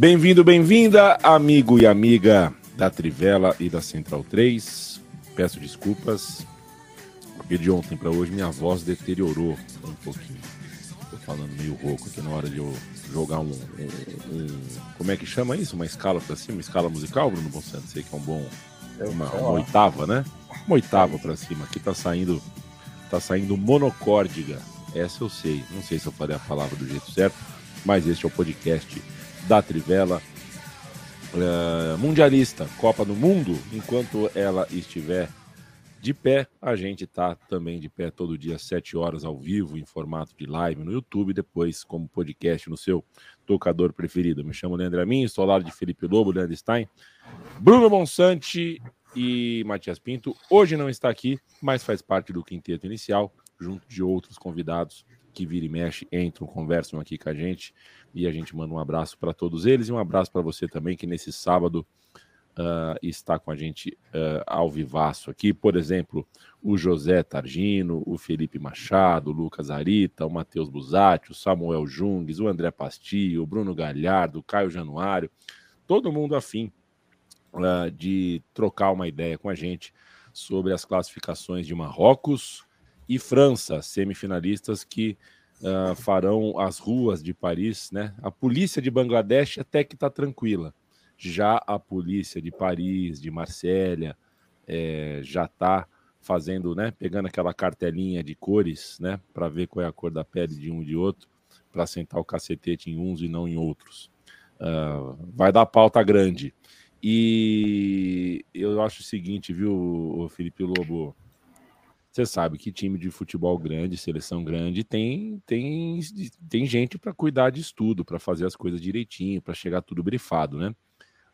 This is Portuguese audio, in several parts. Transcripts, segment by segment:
Bem-vindo, bem-vinda, amigo e amiga da Trivela e da Central 3. Peço desculpas, porque de ontem para hoje minha voz deteriorou um pouquinho. Estou falando meio rouco aqui na hora de eu jogar um, um, um Como é que chama isso? Uma escala para cima? Uma escala musical, Bruno Monsanto? Sei que é um bom. Uma, uma oitava, né? Uma oitava para cima. Aqui tá saindo. Tá saindo monocórdiga. Essa eu sei. Não sei se eu falei a palavra do jeito certo, mas este é o podcast da Trivela. Uh, mundialista, Copa do Mundo, enquanto ela estiver de pé, a gente tá também de pé todo dia, às 7 horas ao vivo, em formato de live no YouTube, depois como podcast no seu tocador preferido. Me chamo Leandro Amin, estou ao lado de Felipe Lobo, Leandro Stein, Bruno Monsante e Matias Pinto. Hoje não está aqui, mas faz parte do quinteto inicial, junto de outros convidados que vira e mexe, entram, conversam aqui com a gente e a gente manda um abraço para todos eles e um abraço para você também que nesse sábado uh, está com a gente uh, ao vivaço aqui. Por exemplo, o José Targino, o Felipe Machado, o Lucas Arita, o Matheus Busatti, o Samuel Jungues, o André Pastilho, o Bruno Galhardo, o Caio Januário, todo mundo afim uh, de trocar uma ideia com a gente sobre as classificações de Marrocos e França, semifinalistas que uh, farão as ruas de Paris, né? A polícia de Bangladesh até que está tranquila. Já a polícia de Paris, de Marsella, é, já está fazendo, né? Pegando aquela cartelinha de cores, né? Para ver qual é a cor da pele de um e de outro, para sentar o cacetete em uns e não em outros. Uh, vai dar pauta grande. E eu acho o seguinte, viu, Felipe Lobo? Você sabe que time de futebol grande, seleção grande, tem tem, tem gente para cuidar de estudo, para fazer as coisas direitinho, para chegar tudo brifado, né?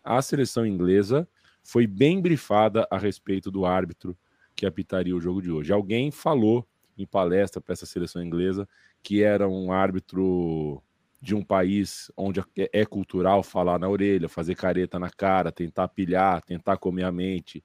A seleção inglesa foi bem brifada a respeito do árbitro que apitaria o jogo de hoje. Alguém falou em palestra para essa seleção inglesa que era um árbitro de um país onde é cultural falar na orelha, fazer careta na cara, tentar pilhar, tentar comer a mente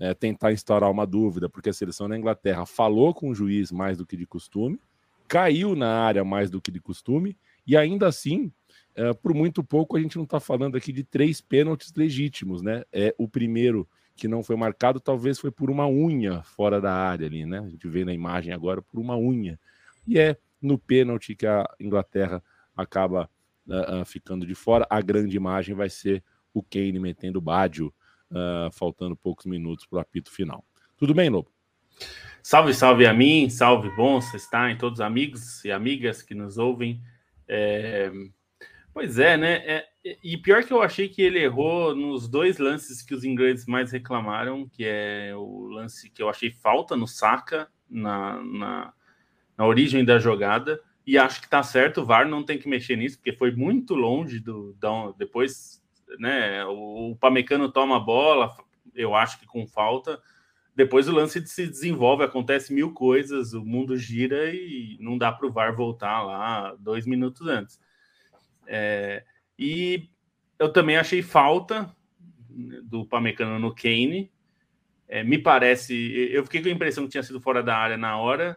é, tentar instaurar uma dúvida, porque a seleção da Inglaterra falou com o juiz mais do que de costume, caiu na área mais do que de costume, e ainda assim, é, por muito pouco, a gente não está falando aqui de três pênaltis legítimos, né? É o primeiro que não foi marcado, talvez foi por uma unha fora da área ali, né? A gente vê na imagem agora por uma unha. E é no pênalti que a Inglaterra acaba uh, uh, ficando de fora. A grande imagem vai ser o Kane metendo o Badio uh, faltando poucos minutos para o apito final. Tudo bem, Lobo? Salve, salve a mim, salve bons, está em todos os amigos e amigas que nos ouvem. É... Pois é, né? É... E pior que eu achei que ele errou nos dois lances que os ingleses mais reclamaram, que é o lance que eu achei falta no saca, na, na, na origem da jogada, e acho que tá certo, o VAR não tem que mexer nisso, porque foi muito longe do depois né? O, Pamecano toma a bola, eu acho que com falta. Depois o lance se desenvolve, acontece mil coisas, o mundo gira e não dá para o VAR voltar lá dois minutos antes. É, e eu também achei falta do Pamecano no Kane. É, me parece, eu fiquei com a impressão que tinha sido fora da área na hora,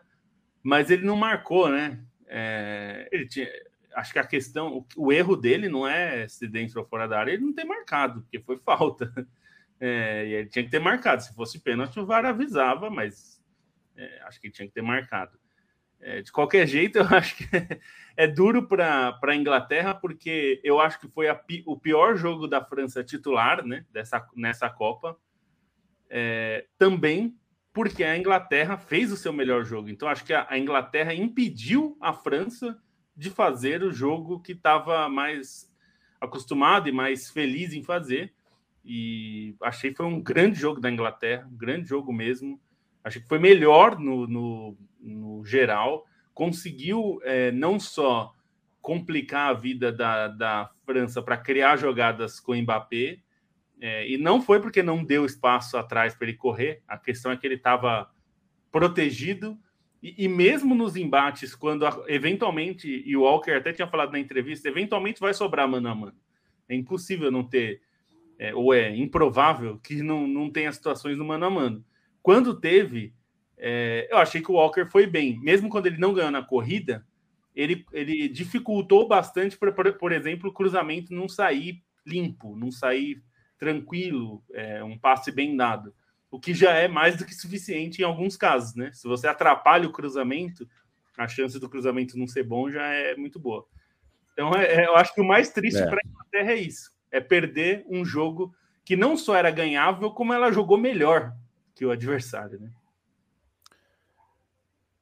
mas ele não marcou, né? É, ele tinha, acho que a questão, o, o, erro dele não é se dentro ou fora da área, ele não tem marcado, porque foi falta. É, e ele tinha que ter marcado. Se fosse pênalti, o VAR avisava, mas é, acho que tinha que ter marcado. É, de qualquer jeito, eu acho que é duro para a Inglaterra, porque eu acho que foi a, o pior jogo da França titular né, dessa, nessa Copa. É, também porque a Inglaterra fez o seu melhor jogo. Então, acho que a, a Inglaterra impediu a França de fazer o jogo que estava mais acostumado e mais feliz em fazer. E achei que foi um grande jogo da Inglaterra, um grande jogo mesmo. Achei que foi melhor no, no, no geral. Conseguiu é, não só complicar a vida da, da França para criar jogadas com o Mbappé, É, e não foi porque não deu espaço atrás para ele correr, a questão é que ele estava protegido. E, e, mesmo nos embates, quando eventualmente, e o Walker até tinha falado na entrevista, eventualmente vai sobrar mano a mano. É impossível não ter, é, ou é improvável que não, não tenha situações no mano a mano. Quando teve, é, eu achei que o Walker foi bem. Mesmo quando ele não ganhou na corrida, ele, ele dificultou bastante, por, por, por exemplo, o cruzamento não sair limpo, não sair tranquilo, é, um passe bem dado. O que já é mais do que suficiente em alguns casos, né? Se você atrapalha o cruzamento, a chance do cruzamento não ser bom já é muito boa. Então, é, é eu acho que o mais triste é. para a Inglaterra é isso: é perder um jogo que não só era ganhável, como ela jogou melhor que o adversário, né?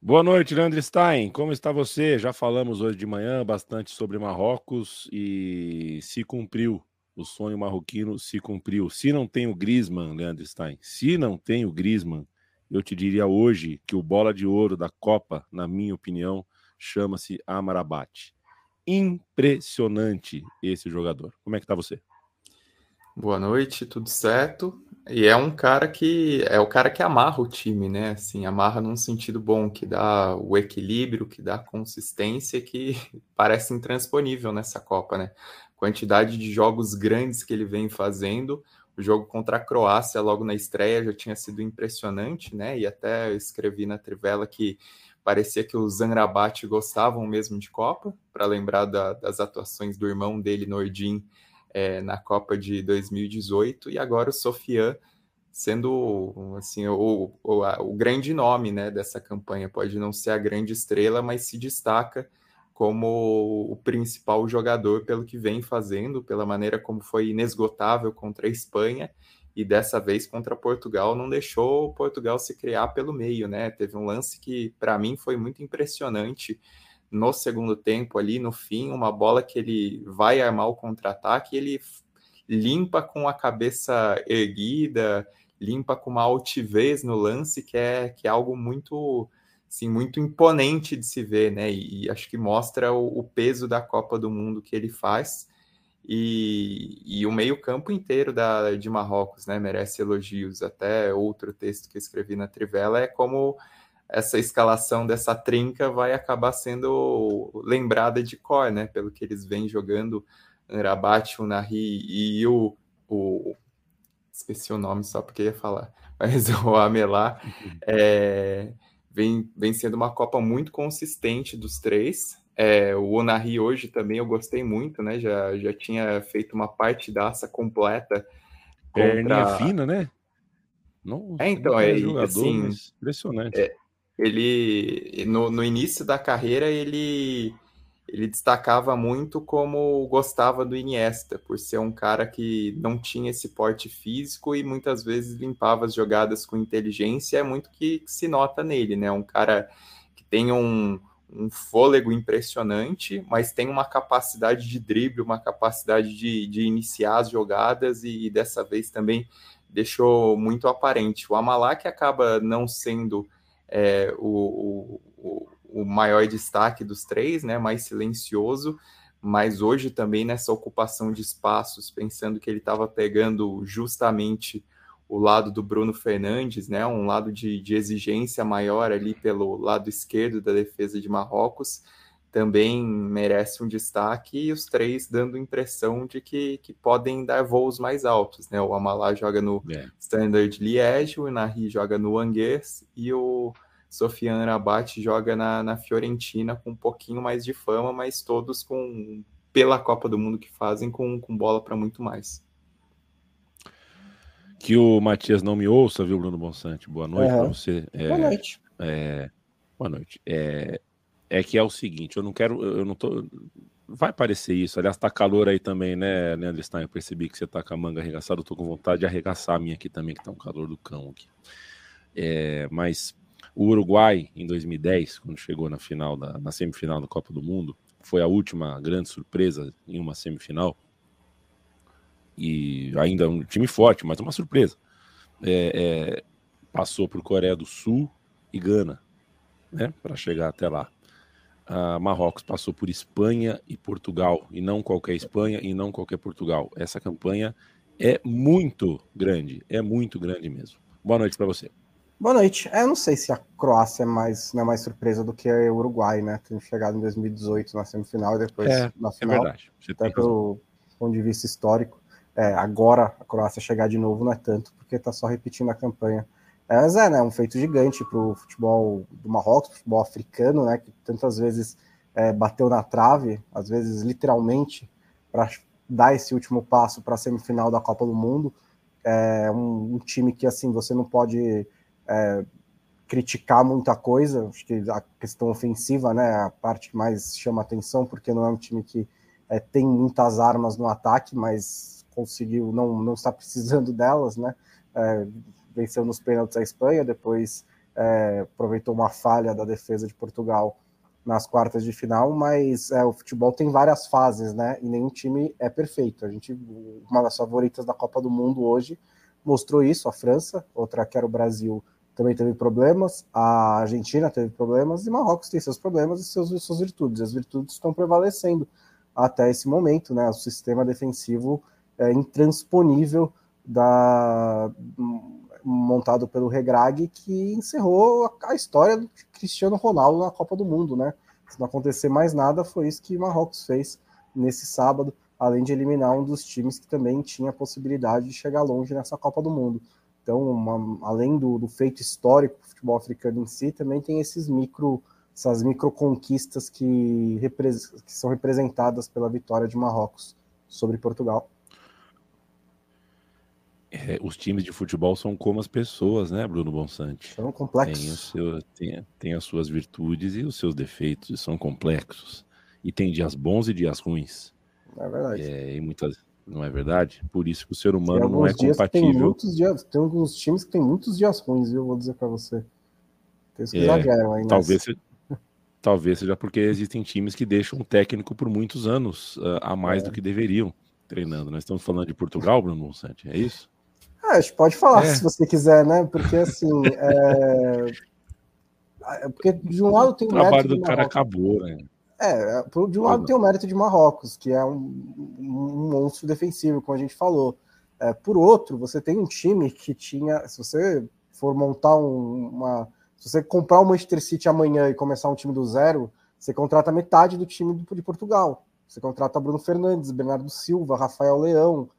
Boa noite, Leandro Stein. Como está você? Já falamos hoje de manhã bastante sobre Marrocos e se cumpriu. O sonho marroquino se cumpriu. Se não tem o Griezmann, Leandro Stein, se não tem o Griezmann, eu te diria hoje que o bola de ouro da Copa, na minha opinião, chama-se Amarabat. Impressionante esse jogador. Como é que está você? Boa noite, tudo certo? E é um cara que é o cara que amarra o time, né? Assim, amarra num sentido bom, que dá o equilíbrio, que dá consistência, que parece intransponível nessa Copa, né? Quantidade de jogos grandes que ele vem fazendo. O jogo contra a Croácia, logo na estreia, já tinha sido impressionante, né? E até escrevi na Trivela que parecia que os Zanrabat gostavam mesmo de Copa, para lembrar da, das atuações do irmão dele, Nordin, é, na Copa de 2018 e agora o Sofian sendo assim o, o, o, grande nome né, dessa campanha. Pode não ser a grande estrela, mas se destaca como o principal jogador pelo que vem fazendo, pela maneira como foi inesgotável contra a Espanha e dessa vez contra Portugal não deixou Portugal se criar pelo meio, né? Teve um lance que para mim foi muito impressionante no segundo tempo ali, no fim, uma bola que ele vai armar o contra-ataque, ele limpa com a cabeça erguida, limpa com uma altivez no lance, que é, que é algo muito, assim, muito imponente de se ver, né? E, e acho que mostra o, o, peso da Copa do Mundo que ele faz. E, e o meio-campo inteiro da, de Marrocos, né? Merece elogios. Até outro texto que escrevi na Trivela é como essa escalação dessa trinca vai acabar sendo lembrada de cor, né? Pelo que eles vêm jogando, Rabat, o Nahi e o, o esqueci o nome só porque ia falar, mas o Amelá é, vem, vem sendo uma Copa muito consistente dos três. É, o Onahi hoje também eu gostei muito, né? Já, já tinha feito uma partidaça completa. Contra... Perninha fina, né? Não, é, então, é, jogador, assim, impressionante. É, ele no, no início da carreira ele ele destacava muito como gostava do Iniesta, por ser um cara que não tinha esse porte físico e muitas vezes limpava as jogadas com inteligência, é muito que, se nota nele, né? Um cara que tem um, um fôlego impressionante, mas tem uma capacidade de drible, uma capacidade de, de iniciar as jogadas e, e dessa vez também deixou muito aparente. O Amalak acaba não sendo é, o, o, o maior destaque dos três, né, mais silencioso, mas hoje também nessa ocupação de espaços, pensando que ele estava pegando justamente o lado do Bruno Fernandes, né, um lado de, de, exigência maior ali pelo lado esquerdo da defesa de Marrocos, também merece um destaque, e os três dando impressão de que, que podem dar voos mais altos. Né? O Amalá joga no é. Standard Liège, o Nahi joga no Angers e o Sofiane Rabat joga na, na Fiorentina com um pouquinho mais de fama, mas todos com pela Copa do Mundo que fazem com, com bola para muito mais. Que o Matias não me ouça, viu, Bruno Bonsante? Boa noite uhum. para você. É, boa noite. É, boa noite. É, é que é o seguinte, eu não quero, eu não tô. Vai parecer isso. Aliás, tá calor aí também, né, Leandro Stein? Eu percebi que você tá com a manga arregaçada. Eu tô com vontade de arregaçar a minha aqui também, que tá um calor do cão aqui. É, mas o Uruguai, em 2010, quando chegou na final da, na semifinal da Copa do Mundo, foi a última grande surpresa em uma semifinal. E ainda um time forte, mas uma surpresa. É, é, passou por Coreia do Sul e Gana, né, para chegar até lá. A Marrocos passou por Espanha e Portugal, e não qualquer Espanha e não qualquer Portugal. Essa campanha é muito grande, é muito grande mesmo. Boa noite para você. Boa noite. É, eu não sei se a Croácia é mais, não é mais surpresa do que o Uruguai, né? Tendo chegado em 2018 na semifinal e depois é, na é final. É verdade. Você até pelo ponto de vista histórico. É, agora a Croácia chegar de novo não é tanto, porque está só repetindo a campanha. É, mas é, né, um feito gigante para o futebol do Marrocos, futebol africano, né, que tantas vezes é, bateu na trave, às vezes literalmente, para dar esse último passo para a semifinal da Copa do Mundo. É um, um, time que assim você não pode é, criticar muita coisa. Acho que a questão ofensiva, né, a parte que mais chama atenção, porque não é um time que é, tem muitas armas no ataque, mas conseguiu não não está precisando delas, né? É, venceu nos pênaltis a Espanha, depois é, aproveitou uma falha da defesa de Portugal nas quartas de final, mas é, o futebol tem várias fases, né? E nenhum time é perfeito. A gente, uma das favoritas da Copa do Mundo hoje, mostrou isso. A França, outra que era o Brasil, também teve problemas. A Argentina teve problemas e Marrocos tem seus problemas e seus, suas virtudes. As virtudes estão prevalecendo até esse momento, né? O sistema defensivo é intransponível da montado pelo Regrag, que encerrou a história do Cristiano Ronaldo na Copa do Mundo, né? Se não acontecer mais nada, foi isso que Marrocos fez nesse sábado, além de eliminar um dos times que também tinha a possibilidade de chegar longe nessa Copa do Mundo. Então, uma, além do, do, feito histórico do futebol africano em si, também tem esses micro, essas micro conquistas que, que são representadas pela vitória de Marrocos sobre Portugal é, os times de futebol são como as pessoas, né, Bruno Bonsante? São complexos. Tem, seu, tem, tem, as suas virtudes e os seus defeitos, e são complexos. E tem dias bons e dias ruins. É verdade. É, e muitas, não é verdade? Por isso que o ser humano não é compatível. Tem, muitos dias, tem alguns times que tem muitos dias ruins, viu? Vou dizer para você. Tem que é, exageram aí. Talvez, se, talvez seja porque existem times que deixam um técnico por muitos anos uh, a mais é. do que deveriam treinando. Nós estamos falando de Portugal, Bruno Bonsante, é isso? Ah, a gente pode falar é. se você quiser, né? Porque assim. É... é porque de um lado tem o, o trabalho do cara acabou, né? É, de um lado tem o mérito de Marrocos, que é um, um monstro defensivo, como a gente falou. É, por outro, você tem um time que tinha. Se você for montar um, uma. Se você comprar o Manchester City amanhã e começar um time do zero, você contrata metade do time de Portugal. Você contrata Bruno Fernandes, Bernardo Silva, Rafael Leão,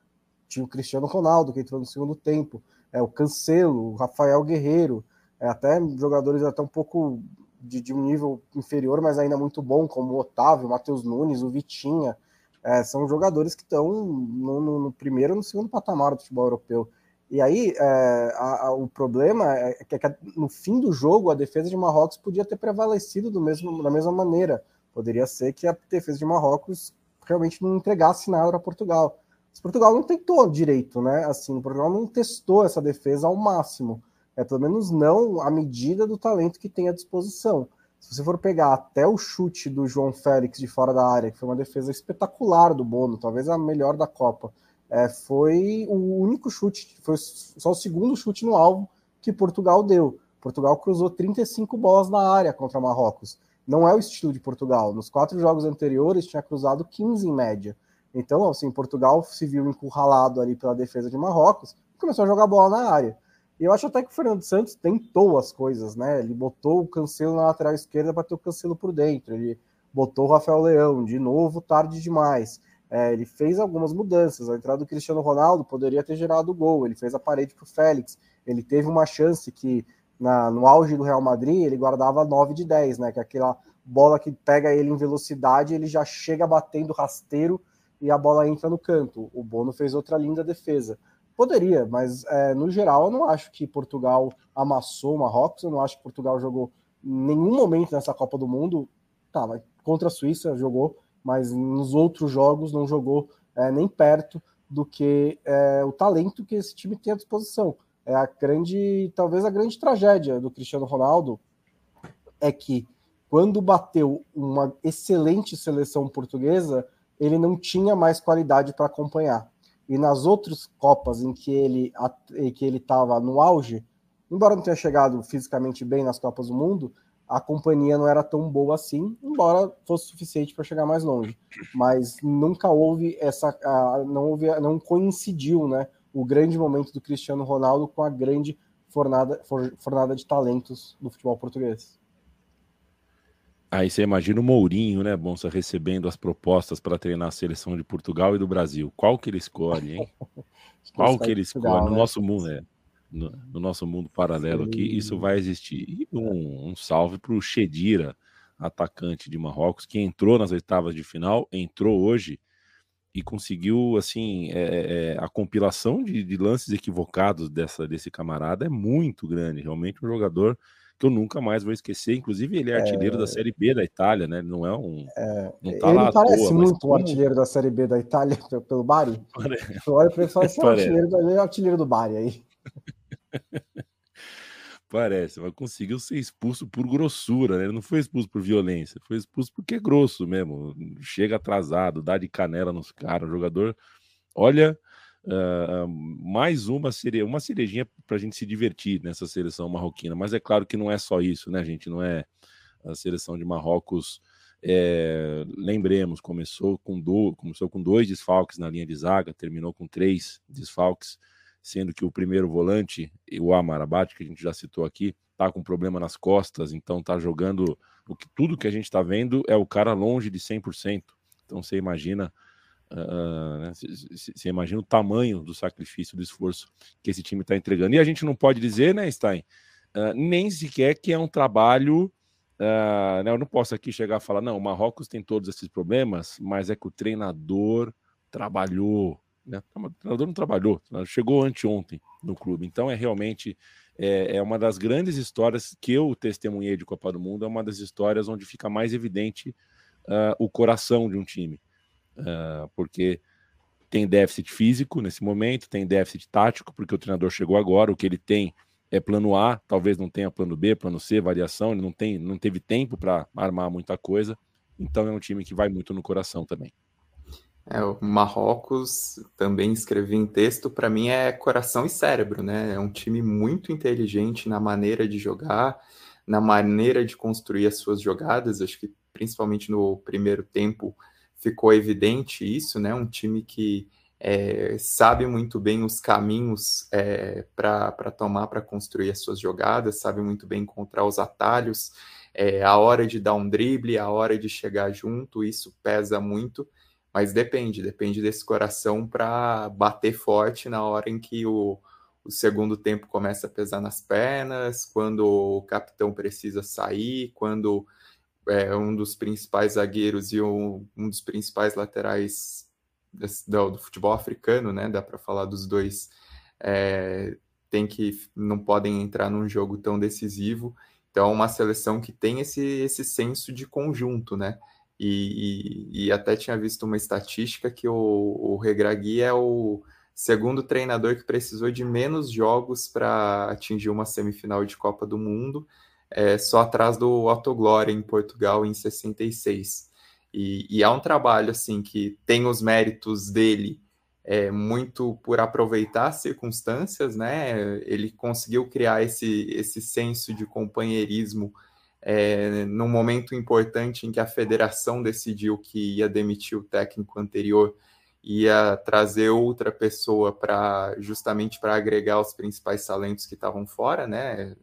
tinha o Cristiano Ronaldo, que entrou no segundo tempo, é, o Cancelo, o Rafael Guerreiro, é, até jogadores até um pouco de, de, um nível inferior, mas ainda muito bom, como o Otávio, o Matheus Nunes, o Vitinha, é, são jogadores que estão no, no, no primeiro e no segundo patamar do futebol europeu. E aí, é, a, a, o problema é que, é que, no fim do jogo a defesa de Marrocos podia ter prevalecido do mesmo, da mesma maneira. Poderia ser que a defesa de Marrocos realmente não entregasse nada para Portugal. Portugal não tentou direito, né? Assim, Portugal não testou essa defesa ao máximo. É pelo menos não à medida do talento que tem à disposição. Se você for pegar até o chute do João Félix de fora da área, que foi uma defesa espetacular do Bono, talvez a melhor da Copa, é, foi o único chute, foi só o segundo chute no alvo que Portugal deu. Portugal cruzou 35 bolas na área contra Marrocos. Não é o estilo de Portugal. Nos quatro jogos anteriores tinha cruzado 15 em média. Então, assim, Portugal se viu encurralado ali pela defesa de Marrocos e começou a jogar bola na área. E eu acho até que o Fernando Santos tentou as coisas, né? Ele botou o Cancelo na lateral esquerda para ter o Cancelo por dentro. Ele botou o Rafael Leão de novo, tarde demais. É, ele fez algumas mudanças. A entrada do Cristiano Ronaldo poderia ter gerado gol. Ele fez a parede para o Félix. Ele teve uma chance que, na, no auge do Real Madrid, ele guardava 9 de 10, né? Que é aquela bola que pega ele em velocidade, ele já chega batendo rasteiro e a bola entra no canto. O Bono fez outra linda defesa. Poderia, mas é, no geral eu não acho que Portugal amassou o Marrocos, eu não acho que Portugal jogou nenhum momento nessa Copa do Mundo. Tá, mas contra a Suíça jogou, mas nos outros jogos não jogou é, nem perto do que é, o talento que esse time tem à disposição. É a grande, talvez a grande tragédia do Cristiano Ronaldo é que quando bateu uma excelente seleção portuguesa, ele não tinha mais qualidade para acompanhar. E nas outras Copas em que ele que ele estava no auge, embora não tenha chegado fisicamente bem nas Copas do Mundo, a companhia não era tão boa assim, embora fosse suficiente para chegar mais longe. Mas nunca houve essa, não houve, não coincidiu, né, o grande momento do Cristiano Ronaldo com a grande fornada, fornada de talentos do futebol português. Aí você imagina o Mourinho, né, Bonsa, recebendo as propostas para treinar a seleção de Portugal e do Brasil. Qual que ele escolhe, hein? Qual que ele escolhe? no né? nosso mundo, é. No, no, nosso mundo paralelo Sim. aqui, isso vai existir. E um, um salve para o Chedira, atacante de Marrocos, que entrou nas oitavas de final, entrou hoje e conseguiu, assim, é, é, é, a compilação de, de, lances equivocados dessa, desse camarada é muito grande. Realmente um jogador que eu nunca mais vou esquecer. Inclusive, ele é artilheiro é... da Série B da Itália, né? Ele não é um. É... Não tá ele parece toa, muito o artilheiro da Série B da Itália pelo Bari. Parece. Olha para ele e fala assim: artilheiro, ele é artilheiro do Bari aí. Parece, mas conseguiu ser expulso por grossura, né? Ele não foi expulso por violência, foi expulso porque é grosso mesmo. Chega atrasado, dá de canela nos caras. O jogador, olha, uh, mais uma seria uma cerejinha para a gente se divertir nessa seleção marroquina. Mas é claro que não é só isso, né, gente? Não é a seleção de Marrocos. É, lembremos, começou com, do, começou com dois desfalques na linha de zaga, terminou com três desfalques sendo que o primeiro volante, o Amarabat, que a gente já citou aqui, tá com problema nas costas, então tá jogando o que tudo que a gente está vendo é o cara longe de 100%. Então você imagina uh, né, você imagina o tamanho do sacrifício, do esforço que esse time está entregando. E a gente não pode dizer, né, Stein, uh, nem sequer que é um trabalho. Uh, né, eu não posso aqui chegar a falar, não, o Marrocos tem todos esses problemas, mas é que o treinador trabalhou, né? O treinador não trabalhou, chegou anteontem no clube. Então é realmente é, é, uma das grandes histórias que eu testemunhei de Copa do Mundo, é uma das histórias onde fica mais evidente o coração de um time. Uh, porque tem déficit físico nesse momento, tem déficit tático, porque o treinador chegou agora, o que ele tem é plano A, talvez não tenha plano B, plano C, variação, ele não, tem, não teve tempo para armar muita coisa. Então é um time que vai muito no coração também. É, o Marrocos, também escrevi em texto, para mim é coração e cérebro, né? É um time muito inteligente na maneira de jogar, na maneira de construir as suas jogadas. Acho que principalmente no primeiro tempo ficou evidente isso, né? Um time que é, sabe muito bem os caminhos é, para tomar para construir as suas jogadas, sabe muito bem encontrar os atalhos, é, a hora de dar um drible, a hora de chegar junto, isso pesa muito. Mas depende, depende desse coração para bater forte na hora em que o, o segundo tempo começa a pesar nas pernas, quando o capitão precisa sair, quando é, um dos principais zagueiros e um, um dos principais laterais do, do, futebol africano, né? Dá para falar dos dois, é, tem que não podem entrar num jogo tão decisivo. Então, é uma seleção que tem esse, esse senso de conjunto, né? E, e, e, até tinha visto uma estatística que o, o Regragui é o segundo treinador que precisou de menos jogos para atingir uma semifinal de Copa do Mundo, é, só atrás do Otto Glória em Portugal em 66. E, e é um trabalho assim que tem os méritos dele é, muito por aproveitar as circunstâncias, né? Ele conseguiu criar esse, esse senso de companheirismo é, num momento importante em que a federação decidiu que ia demitir o técnico anterior, ia trazer outra pessoa para justamente para agregar os principais talentos que estavam fora, né?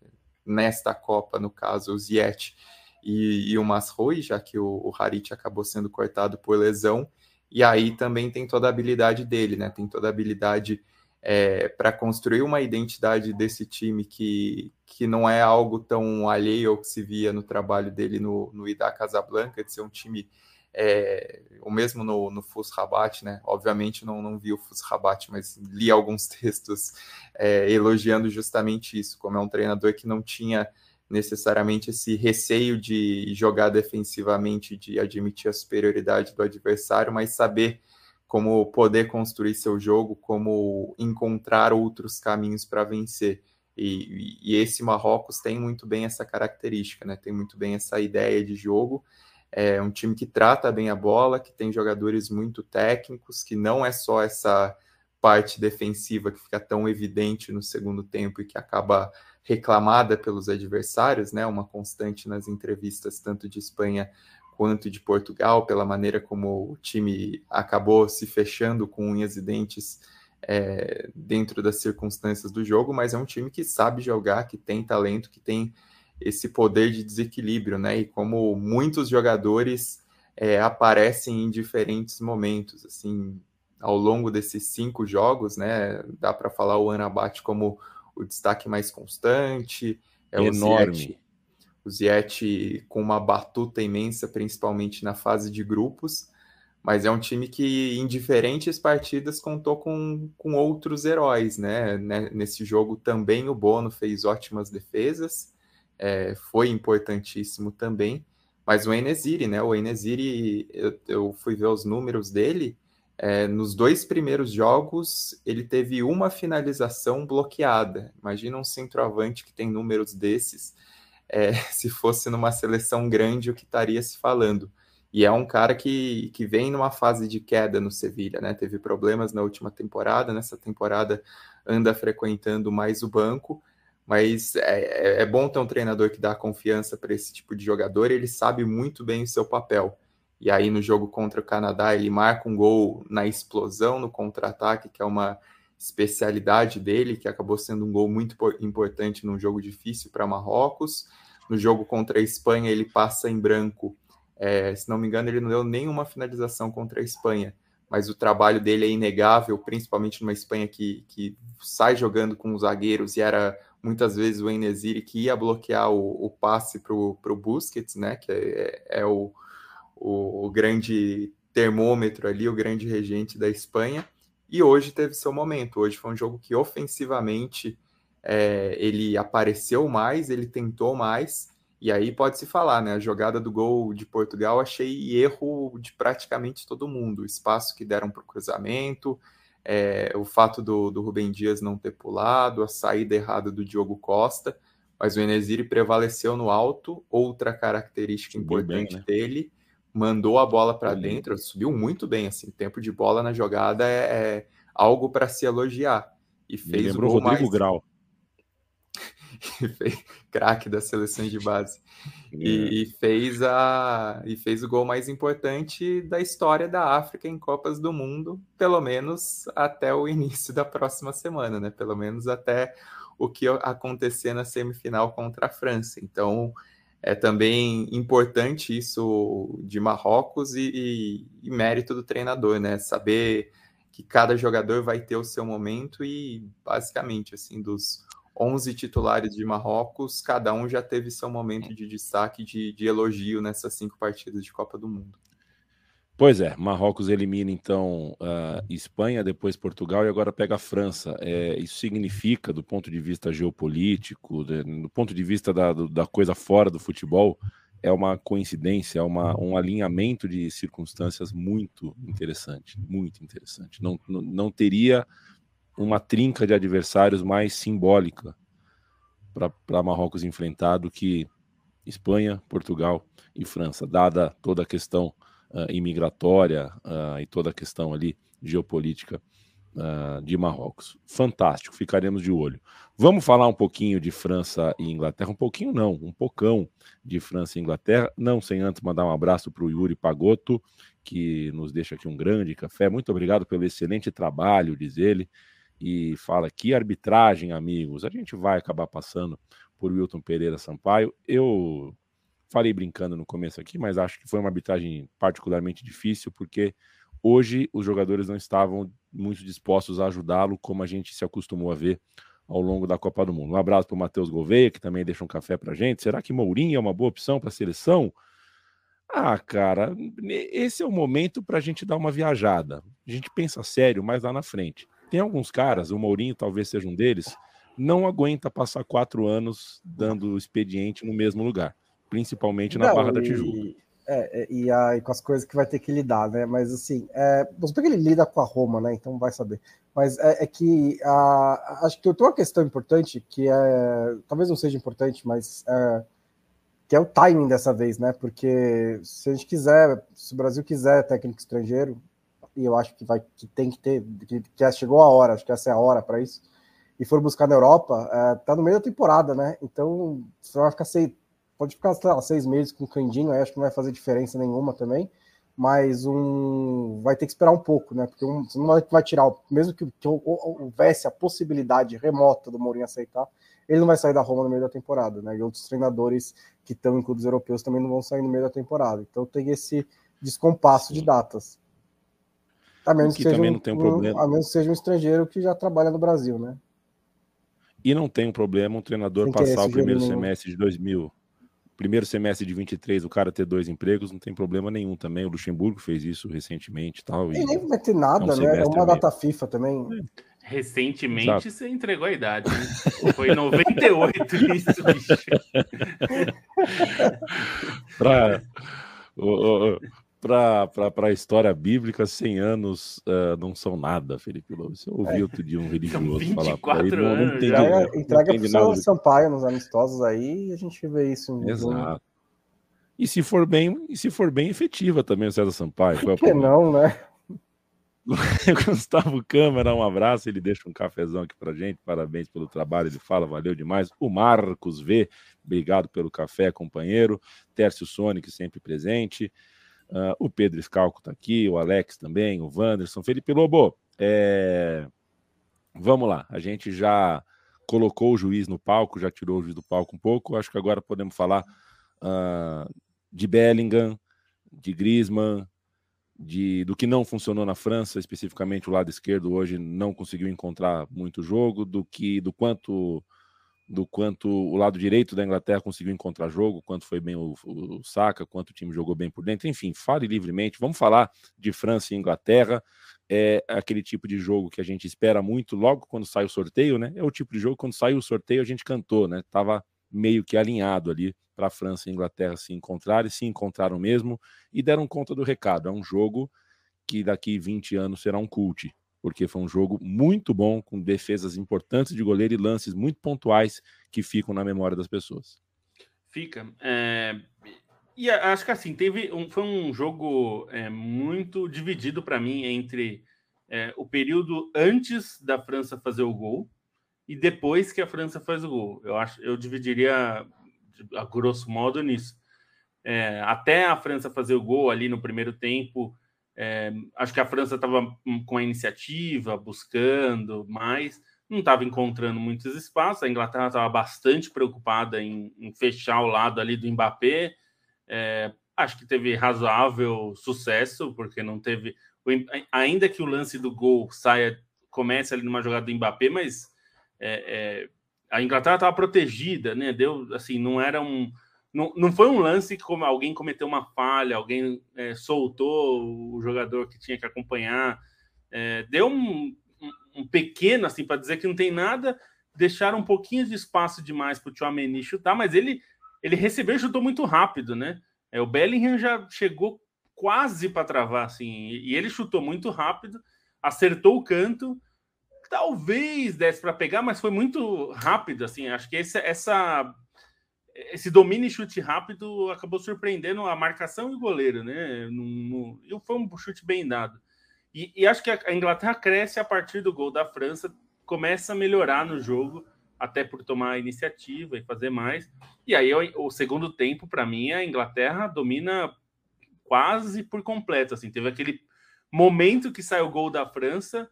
Nesta Copa, no caso, o Ziet e, e o Masroi, já que o, o Harit acabou sendo cortado por lesão. E aí também tem toda a habilidade dele, né? Tem toda a habilidade é, para construir uma identidade desse time que, que não é algo tão alheio ao que se via no trabalho dele no, no Ida Casablanca, de ser um time, é, o mesmo no, no Fus Rabat, né? Obviamente não, não vi o Fus Rabat, mas li alguns textos é, elogiando justamente isso, como é um treinador que não tinha necessariamente esse receio de jogar defensivamente, de admitir a superioridade do adversário, mas saber como poder construir seu jogo, como encontrar outros caminhos para vencer. E, e, esse Marrocos tem muito bem essa característica, né? Tem muito bem essa ideia de jogo. É um time que trata bem a bola, que tem jogadores muito técnicos, que não é só essa parte defensiva que fica tão evidente no segundo tempo e que acaba reclamada pelos adversários, né? Uma constante nas entrevistas tanto de Espanha quanto de Portugal, pela maneira como o time acabou se fechando com unhas e dentes é, dentro das circunstâncias do jogo, mas é um time que sabe jogar, que tem talento, que tem esse poder de desequilíbrio, né? E como muitos jogadores é, aparecem em diferentes momentos, assim, ao longo desses cinco jogos, né? Dá para falar o Anabat como o destaque mais constante, é enorme. O Ziet com uma batuta imensa, principalmente na fase de grupos, mas é um time que em diferentes partidas contou com, com outros heróis, né? Nesse jogo também o Bono fez ótimas defesas, é, foi importantíssimo também. Mas o Enesiri, né? O Enesiri, eu, eu fui ver os números dele. É, nos dois primeiros jogos, ele teve uma finalização bloqueada. Imagina um centroavante que tem números desses. É, se fosse numa seleção grande, o que estaria se falando. E é um cara que, que vem numa fase de queda no Sevilha, né? Teve problemas na última temporada, nessa temporada anda frequentando mais o banco, mas é, é, é bom ter um treinador que dá confiança para esse tipo de jogador, ele sabe muito bem o seu papel. E aí no jogo contra o Canadá ele marca um gol na explosão, no contra-ataque, que é uma especialidade dele, que acabou sendo um gol muito importante num jogo difícil para Marrocos. No jogo contra a Espanha ele passa em branco, é, se não me engano ele não deu nenhuma finalização contra a Espanha, mas o trabalho dele é inegável, principalmente numa Espanha que, que sai jogando com os zagueiros e era muitas vezes o Enesiri que ia bloquear o, o passe para o Busquets, né, que é, é o, o, o, grande termômetro ali, o grande regente da Espanha, e hoje teve seu momento. Hoje foi um jogo que ofensivamente é, ele apareceu mais, ele tentou mais, e aí pode se falar, né? A jogada do gol de Portugal achei erro de praticamente todo mundo. O espaço que deram para o cruzamento, é, o fato do, do Rubem Dias não ter pulado, a saída errada do Diogo Costa, mas o Enesiri prevaleceu no alto. Outra característica subiu importante bem, né? dele, mandou a bola para dentro, subiu muito bem. Assim, tempo de bola na jogada é, é algo para se elogiar. E fez o gol Rodrigo mais... Grau. craque das seleções de base. E, e, fez a e fez o gol mais importante da história da África em Copas do Mundo, pelo menos até o início da próxima semana, né? Pelo menos até o que acontecer na semifinal contra a França. Então é também importante isso de Marrocos e, e, e mérito do treinador, né? Saber que cada jogador vai ter o seu momento e basicamente assim dos 11 titulares de Marrocos, cada um já teve seu momento de destaque, de, de elogio nessas cinco partidas de Copa do Mundo. Pois é, Marrocos elimina então uh, Espanha, depois Portugal e agora pega a França. É, isso significa, do ponto de vista geopolítico, do ponto de vista da, da coisa fora do futebol, é uma coincidência, é uma, um alinhamento de circunstâncias muito interessante, muito interessante. Não, não, não teria uma trinca de adversários mais simbólica para Marrocos enfrentar do que Espanha, Portugal e França, dada toda a questão uh, imigratória uh, e toda a questão ali geopolítica uh, de Marrocos. Fantástico, ficaremos de olho. Vamos falar um pouquinho de França e Inglaterra, um pouquinho não, um pocão de França e Inglaterra, não sem antes mandar um abraço para o Yuri Pagotto, que nos deixa aqui um grande café. Muito obrigado pelo excelente trabalho, diz ele e fala que arbitragem, amigos. A gente vai acabar passando por Wilton Pereira Sampaio. Eu falei brincando no começo aqui, mas acho que foi uma arbitragem particularmente difícil, porque hoje os jogadores não estavam muito dispostos a ajudá-lo, como a gente se acostumou a ver ao longo da Copa do Mundo. Um abraço para o Matheus Gouveia, que também deixa um café para gente. Será que Mourinho é uma boa opção para a seleção? Ah, cara, esse é o momento para a gente dar uma viajada. A gente pensa sério mais lá na frente. Tem alguns caras, o Mourinho talvez seja um deles, não aguenta passar quatro anos dando expediente no mesmo lugar, principalmente na não, Barra da Tijuca. É, é, e aí com as coisas que vai ter que lidar, né? Mas assim, é, você que ele lida com a Roma, né? Então vai saber. Mas é, é que a, acho que tem uma questão importante que é talvez não seja importante, mas é, que é o timing dessa vez, né? Porque se a gente quiser, se o Brasil quiser técnico estrangeiro, e eu acho que vai que tem que ter, que, que chegou a hora, acho que essa é a hora para isso, e for buscar na Europa, é, tá no meio da temporada, né? Então você vai ficar seis, pode ficar lá, seis meses com o Candinho, acho que não vai fazer diferença nenhuma também, mas um vai ter que esperar um pouco, né? Porque um, você não vai, vai tirar, mesmo que, que houvesse a possibilidade remota do Mourinho aceitar, ele não vai sair da Roma no meio da temporada, né? E outros treinadores que estão em clubes europeus também não vão sair no meio da temporada. Então tem esse descompasso de datas. A menos que, que seja um, não tem um problema. a menos que seja um estrangeiro que já trabalha no Brasil, né? E não tem um problema um treinador passar o primeiro semestre de 2000, primeiro semestre de 23, o cara ter dois empregos, não tem problema nenhum também. O Luxemburgo fez isso recentemente tal, e nem vai ter nada, é um né? É uma data FIFA também. Recentemente Exato. você entregou a idade. Né? Foi 98 isso, bicho. pra, para a história bíblica, 100 anos uh, não são nada, Felipe Lobo. Você ouviu é. outro dia um religioso falar por aí. Não, não entendi, entrega não entrega para o Sampaio nos amistosos aí e a gente vê isso. Exato. E se for bem, e se for bem efetiva também o César Sampaio. Por que não, né? Gustavo Câmara, um abraço. Ele deixa um cafezão aqui pra gente. Parabéns pelo trabalho. Ele fala, valeu demais. O Marcos V, obrigado pelo café, companheiro. Tércio Sonic, sempre presente. Uh, o Pedro Scalco está aqui, o Alex também, o Wanderson, Felipe Lobo. É... Vamos lá, a gente já colocou o juiz no palco, já tirou o juiz do palco um pouco. Acho que agora podemos falar uh, de Bellingham, de Griezmann, de, do que não funcionou na França, especificamente o lado esquerdo hoje não conseguiu encontrar muito jogo, do que do quanto do quanto o lado direito da Inglaterra conseguiu encontrar jogo, quanto foi bem o, o quanto o time jogou bem por dentro, enfim, fale livremente. Vamos falar de França e Inglaterra. É aquele tipo de jogo que a gente espera muito logo quando sai o sorteio, né? É o tipo de jogo quando sai o sorteio a gente cantou, né? Tava meio que alinhado ali para a França e Inglaterra se encontrarem, se encontraram mesmo e deram conta do recado. É um jogo que daqui 20 anos será um cult porque foi um jogo muito bom, com defesas importantes de goleiro e lances muito pontuais que ficam na memória das pessoas. Fica. É... E acho que assim, teve um, foi um jogo é, muito dividido para mim entre é, o período antes da França fazer o gol e depois que a França faz o gol. Eu acho, eu dividiria a grosso modo nisso. É, até a França fazer o gol ali no primeiro tempo, é, acho que a França estava com a iniciativa, buscando mais, não estava encontrando muitos espaços. A Inglaterra estava bastante preocupada em, em, fechar o lado ali do Mbappé. É, acho que teve razoável sucesso, porque não teve. Ainda que o lance do gol saia, comece ali numa jogada do Mbappé, mas é, é a Inglaterra estava protegida, né? Deu assim, não era um não, não foi um lance que como alguém cometeu uma falha, alguém é, soltou o jogador que tinha que acompanhar. É, deu um, um, pequeno, assim, para dizer que não tem nada, deixaram um pouquinho de espaço demais para o Tchouameni chutar, mas ele, ele recebeu e chutou muito rápido, né? É, o Bellingham já chegou quase para travar, assim, e ele chutou muito rápido, acertou o canto, talvez desse para pegar, mas foi muito rápido, assim, acho que essa, essa esse domínio e chute rápido acabou surpreendendo a marcação e o goleiro, né? No, no, foi um chute bem dado. E, e, acho que a Inglaterra cresce a partir do gol da França, começa a melhorar no jogo, até por tomar a iniciativa e fazer mais. E aí, o, o segundo tempo, para mim, a Inglaterra domina quase por completo. Assim, teve aquele momento que sai o gol da França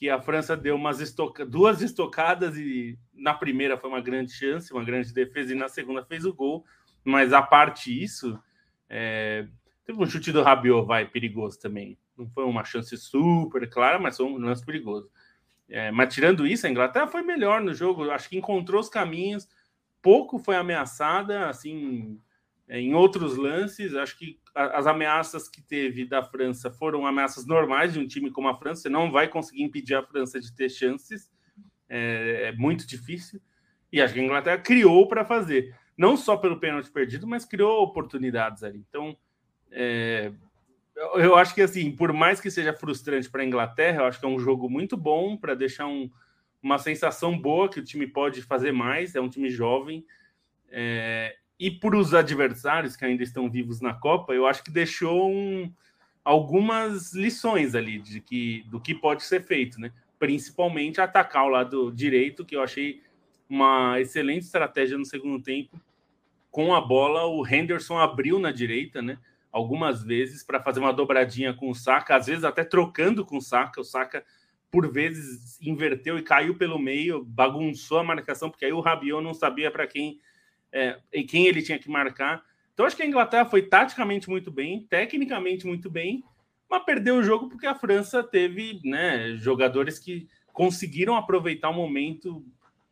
que a França deu umas estoca... duas estocadas e na primeira foi uma grande chance, uma grande defesa, e na segunda fez o gol. Mas a parte isso, é... teve um chute do Rabiot, vai, perigoso também. Não foi uma chance super clara, mas foi um lance perigoso. É... mas tirando isso, a Inglaterra foi melhor no jogo, acho que encontrou os caminhos, pouco foi ameaçada, assim, em outros lances, acho que as ameaças que teve da França foram ameaças normais de um time como a França. Você não vai conseguir impedir a França de ter chances, é, é muito difícil. E acho que a Inglaterra criou para fazer, não só pelo pênalti perdido, mas criou oportunidades ali. Então, é, eu acho que assim, por mais que seja frustrante para a Inglaterra, eu acho que é um jogo muito bom para deixar um, uma sensação boa que o time pode fazer mais. É um time jovem. É, e para os adversários que ainda estão vivos na Copa, eu acho que deixou um, algumas lições ali de que, do que pode ser feito, né? Principalmente atacar o lado direito, que eu achei uma excelente estratégia no segundo tempo. Com a bola, o Henderson abriu na direita, né? Algumas vezes para fazer uma dobradinha com o Saka, às vezes até trocando com o Saka. O Saka, por vezes, inverteu e caiu pelo meio, bagunçou a marcação, porque aí o Rabiot não sabia para quem, é, quem ele tinha que marcar. Então, acho que a Inglaterra foi taticamente muito bem, tecnicamente muito bem, mas perdeu o jogo porque a França teve né, jogadores que conseguiram aproveitar o momento,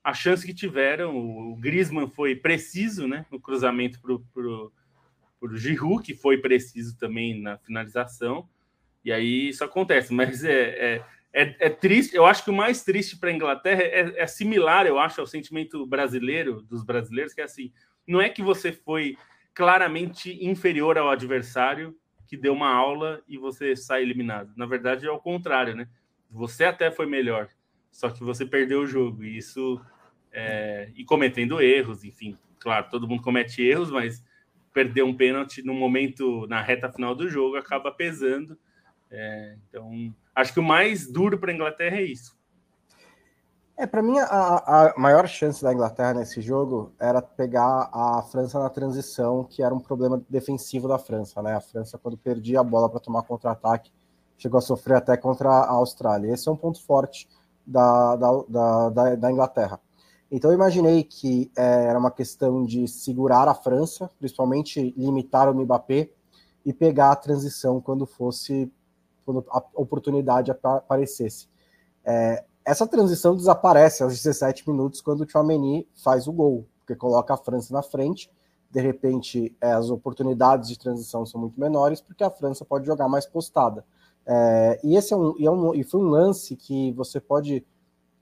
a chance que tiveram. O Griezmann foi preciso né, no cruzamento para o Giroud, que foi preciso também na finalização. E aí isso acontece, mas é, é, é, é triste. Eu acho que o mais triste para a Inglaterra é, é similar, eu acho, ao sentimento brasileiro, dos brasileiros, que é assim: não é que você foi claramente inferior ao adversário que deu uma aula e você sai eliminado. Na verdade, é o contrário, né? Você até foi melhor, só que você perdeu o jogo. E isso. É... e cometendo erros, enfim. Claro, todo mundo comete erros, mas perder um pênalti no momento, na reta final do jogo, acaba pesando. É... então, acho que o mais duro para a Inglaterra é isso. É, para mim, a, a, maior chance da Inglaterra nesse jogo era pegar a França na transição, que era um problema defensivo da França, né? A França, quando perdia a bola para tomar contra-ataque, chegou a sofrer até contra a Austrália. Esse é um ponto forte da, da, da, da Inglaterra. Então, eu imaginei que é, era uma questão de segurar a França, principalmente limitar o Mbappé e pegar a transição quando fosse, quando a oportunidade aparecesse. É, essa transição desaparece aos 17 minutos quando o Chouameni faz o gol, porque coloca a França na frente. De repente, é, as oportunidades de transição são muito menores, porque a França pode jogar mais postada. É, e esse é um, e, é um, e foi um lance que você pode.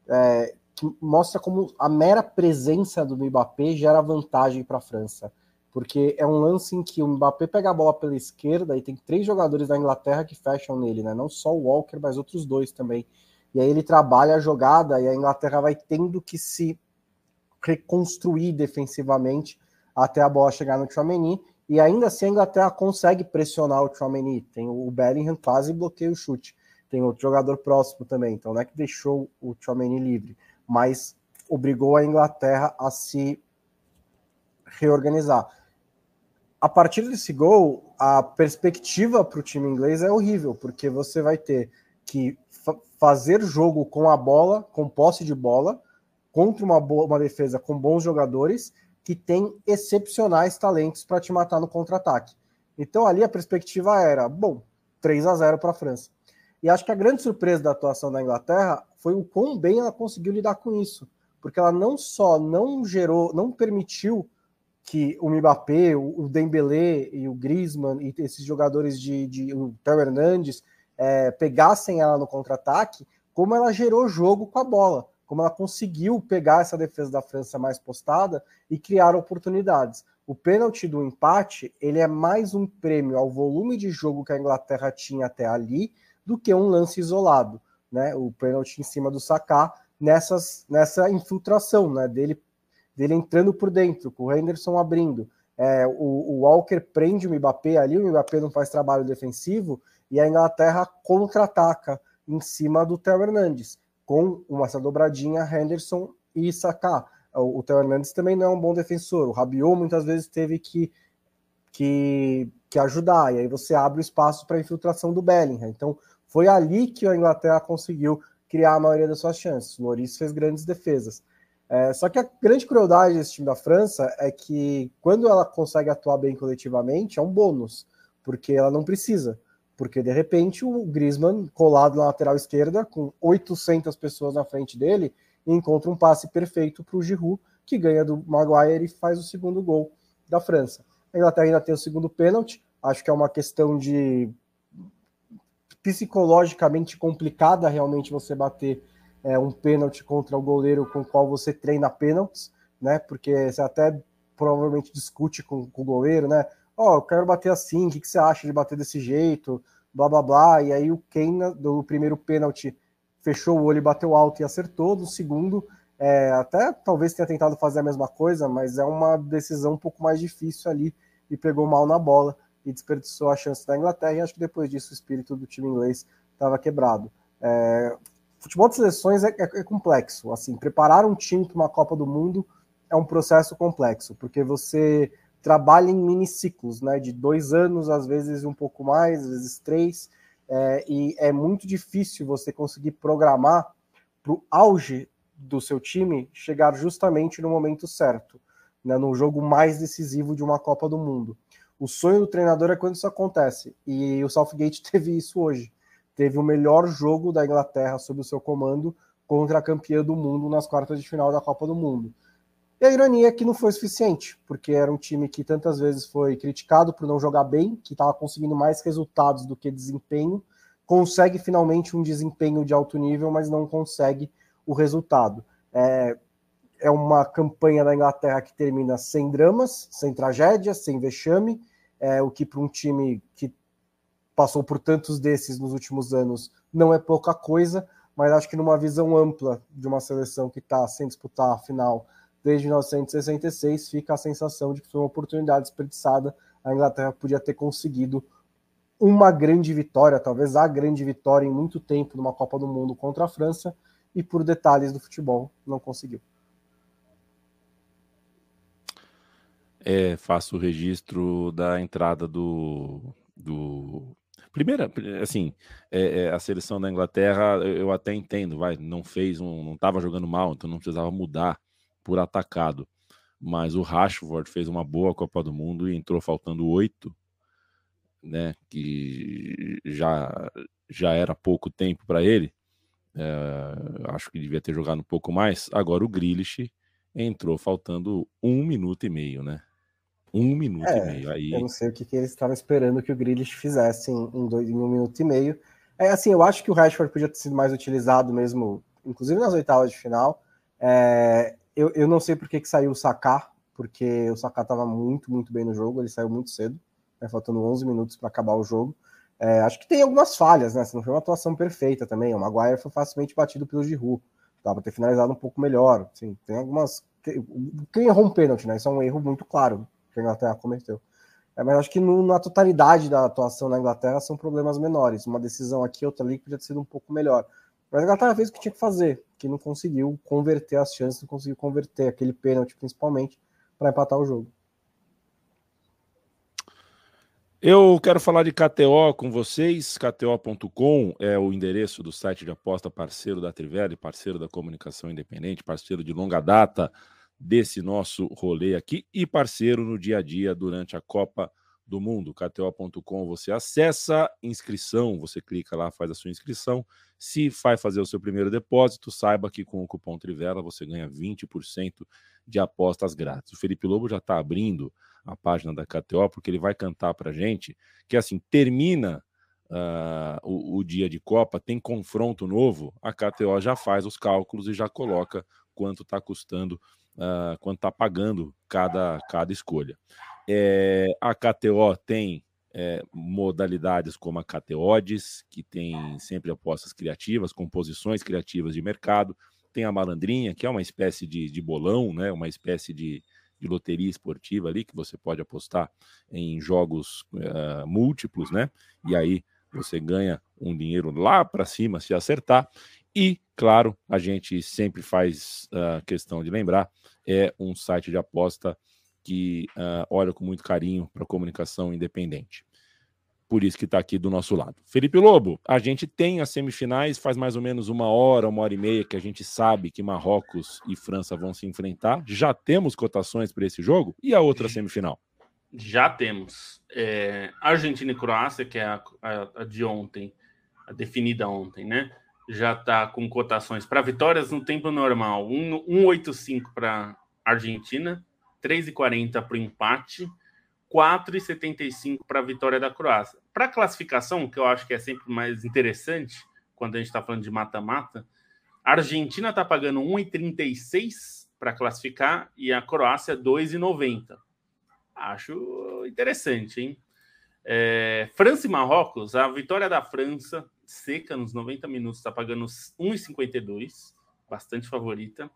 É, que mostra como a mera presença do Mbappé gera vantagem para a França. Porque é um lance em que o Mbappé pega a bola pela esquerda e tem três jogadores da Inglaterra que fecham nele, né? Não só o Walker, mas outros dois também. E aí ele trabalha a jogada e a Inglaterra vai tendo que se reconstruir defensivamente até a bola chegar no Chouameni. E ainda assim a Inglaterra consegue pressionar o Chouameni. Tem o Bellingham quase bloqueia o chute. Tem outro jogador próximo também. Então não é que deixou o Chouameni livre, mas obrigou a Inglaterra a se reorganizar. A partir desse gol, a perspectiva para o time inglês é horrível, porque você vai ter que fazer jogo com a bola, com posse de bola, contra uma, uma defesa com bons jogadores que tem excepcionais talentos para te matar no contra-ataque. Então ali a perspectiva era, bom, 3 a 0 para a França. E acho que a grande surpresa da atuação da Inglaterra foi o quão bem ela conseguiu lidar com isso, porque ela não só não gerou, não permitiu que o Mbappé, o Dembélé e o Griezmann e esses jogadores de, de o Theo Hernandes é, pegassem ela no contra-ataque, como ela gerou jogo com a bola, como ela conseguiu pegar essa defesa da França mais postada e criar oportunidades. O pênalti do empate, ele é mais um prêmio ao volume de jogo que a Inglaterra tinha até ali do que um lance isolado, né? O pênalti em cima do Saká nessas, nessa infiltração, né? Dele, dele entrando por dentro, com o Henderson abrindo. É, o, o Walker prende o Mbappé ali, o Mbappé não faz trabalho defensivo e a Inglaterra contra-ataca em cima do Theo Hernandes, com uma essa dobradinha Henderson e Saka. O, o Theo Hernandes também não é um bom defensor, o Rabiot muitas vezes teve que, que, que ajudar, e aí você abre o espaço para a infiltração do Bellingham. Então foi ali que a Inglaterra conseguiu criar a maioria das suas chances. O Loris fez grandes defesas. É, só que a grande crueldade desse time da França é que quando ela consegue atuar bem coletivamente, é um bônus, porque ela não precisa porque de repente o Griezmann colado na lateral esquerda com 800 pessoas na frente dele encontra um passe perfeito para o Giroud que ganha do Maguire e faz o segundo gol da França. A Inglaterra ainda tem o segundo pênalti, acho que é uma questão de psicologicamente complicada realmente você bater é, um pênalti contra o goleiro com o qual você treina pênaltis, né? Porque você até provavelmente discute com, com o goleiro, né? ó, oh, eu quero bater assim, o que, que você acha de bater desse jeito, blá blá blá, e aí o Kane, do primeiro pênalti, fechou o olho bateu alto e acertou, do segundo, é, até talvez tenha tentado fazer a mesma coisa, mas é uma decisão um pouco mais difícil ali, e pegou mal na bola, e desperdiçou a chance da Inglaterra. E acho que depois disso o espírito do time inglês estava quebrado. É, futebol de seleções é, é, é, complexo. Assim, preparar um time para uma Copa do Mundo é um processo complexo, porque você trabalha em miniciclos, né, de dois anos, às vezes um pouco mais, às vezes três, é, e é muito difícil você conseguir programar para o auge do seu time chegar justamente no momento certo, né, no jogo mais decisivo de uma Copa do Mundo. O sonho do treinador é quando isso acontece, e o Southgate teve isso hoje. Teve o melhor jogo da Inglaterra sob o seu comando contra a campeã do mundo nas quartas de final da Copa do Mundo. E a ironia é que não foi suficiente, porque era um time que tantas vezes foi criticado por não jogar bem, que estava conseguindo mais resultados do que desempenho, consegue finalmente um desempenho de alto nível, mas não consegue o resultado. É, é uma campanha da Inglaterra que termina sem dramas, sem tragédias, sem vexame, é, o que para um time que passou por tantos desses nos últimos anos não é pouca coisa, mas acho que numa visão ampla de uma seleção que está sem disputar a final desde 1966, fica a sensação de que foi uma oportunidade desperdiçada. A Inglaterra podia ter conseguido uma grande vitória, talvez a grande vitória em muito tempo numa Copa do Mundo contra a França, e por detalhes do futebol não conseguiu. É, faço o registro da entrada do, do primeira, assim, é, é, a seleção da Inglaterra eu até entendo, vai, não fez um, não estava jogando mal, então não precisava mudar por atacado. Mas o Rashford fez uma boa Copa do Mundo e entrou faltando oito, né? Que já já era pouco tempo para ele. É, acho que devia ter jogado um pouco mais. Agora o Grealish entrou faltando um minuto e meio, né? Um minuto é, e meio. Aí... Eu não sei o que, que eles estavam esperando que o Grealish fizesse em, em, dois, em um minuto e meio. É assim, eu acho que o Rashford podia ter sido mais utilizado mesmo, inclusive nas oitavas de final. É, eu, eu não sei por que, que saiu o Saká, porque o Saká estava muito, muito bem no jogo, ele saiu muito cedo, né, faltando 11 minutos para acabar o jogo. É, acho que tem algumas falhas, né? Não foi uma atuação perfeita também. O Maguire foi facilmente batido pelo Giroud. Dava para ter finalizado um pouco melhor. Assim, tem algumas. Quem errou um pênalti, né? Isso é um erro muito claro que a Inglaterra cometeu. É, mas acho que no, na totalidade da atuação na Inglaterra são problemas menores. Uma decisão aqui, outra ali, que podia ter sido um pouco melhor. Mas a Inglaterra fez o que tinha que fazer, que não conseguiu converter as chances, não conseguiu converter aquele pênalti, principalmente, para empatar o jogo. Eu quero falar de KTO com vocês. KTO.com é o endereço do site de aposta parceiro da Trivela, parceiro da comunicação independente, parceiro de longa data desse nosso rolê aqui e parceiro no dia a dia durante a Copa do Mundo. KTO.com você acessa inscrição, você clica lá, faz a sua inscrição. Se vai fazer o seu primeiro depósito, saiba que com o cupom Trivela você ganha 20% de apostas grátis. O Felipe Lobo já está abrindo a página da KTO porque ele vai cantar para gente que assim termina uh, o, o dia de Copa, tem confronto novo, a KTO já faz os cálculos e já coloca quanto está custando uh, quanto está pagando cada, cada escolha. É, a KTO tem é, modalidades como a KTOdes, que tem sempre apostas criativas, composições criativas de mercado. Tem a malandrinha, que é uma espécie de, de bolão, né? uma espécie de, de loteria esportiva ali, que você pode apostar em jogos uh, múltiplos, né? E aí você ganha um dinheiro lá para cima se acertar. E, claro, a gente sempre faz uh, questão de lembrar, é um site de aposta que uh, olha com muito carinho para a comunicação independente. Por isso que está aqui do nosso lado. Felipe Lobo, a gente tem as semifinais, faz mais ou menos uma hora, uma hora e meia que a gente sabe que Marrocos e França vão se enfrentar. Já temos cotações para esse jogo? E a outra semifinal? Já temos. É, Argentina e Croácia, que é a, a, a de ontem, a definida ontem, né? Já está com cotações para vitórias no tempo normal: 1,85 para Argentina, 3,40 para o empate, 4,75 para a vitória da Croácia. Para a classificação, que eu acho que é sempre mais interessante quando a gente está falando de mata-mata, a Argentina está pagando 1,36 para classificar e a Croácia 2,90. Acho interessante, hein? É, França e Marrocos, a vitória da França, seca nos 90 minutos, está pagando 1,52, bastante favorita.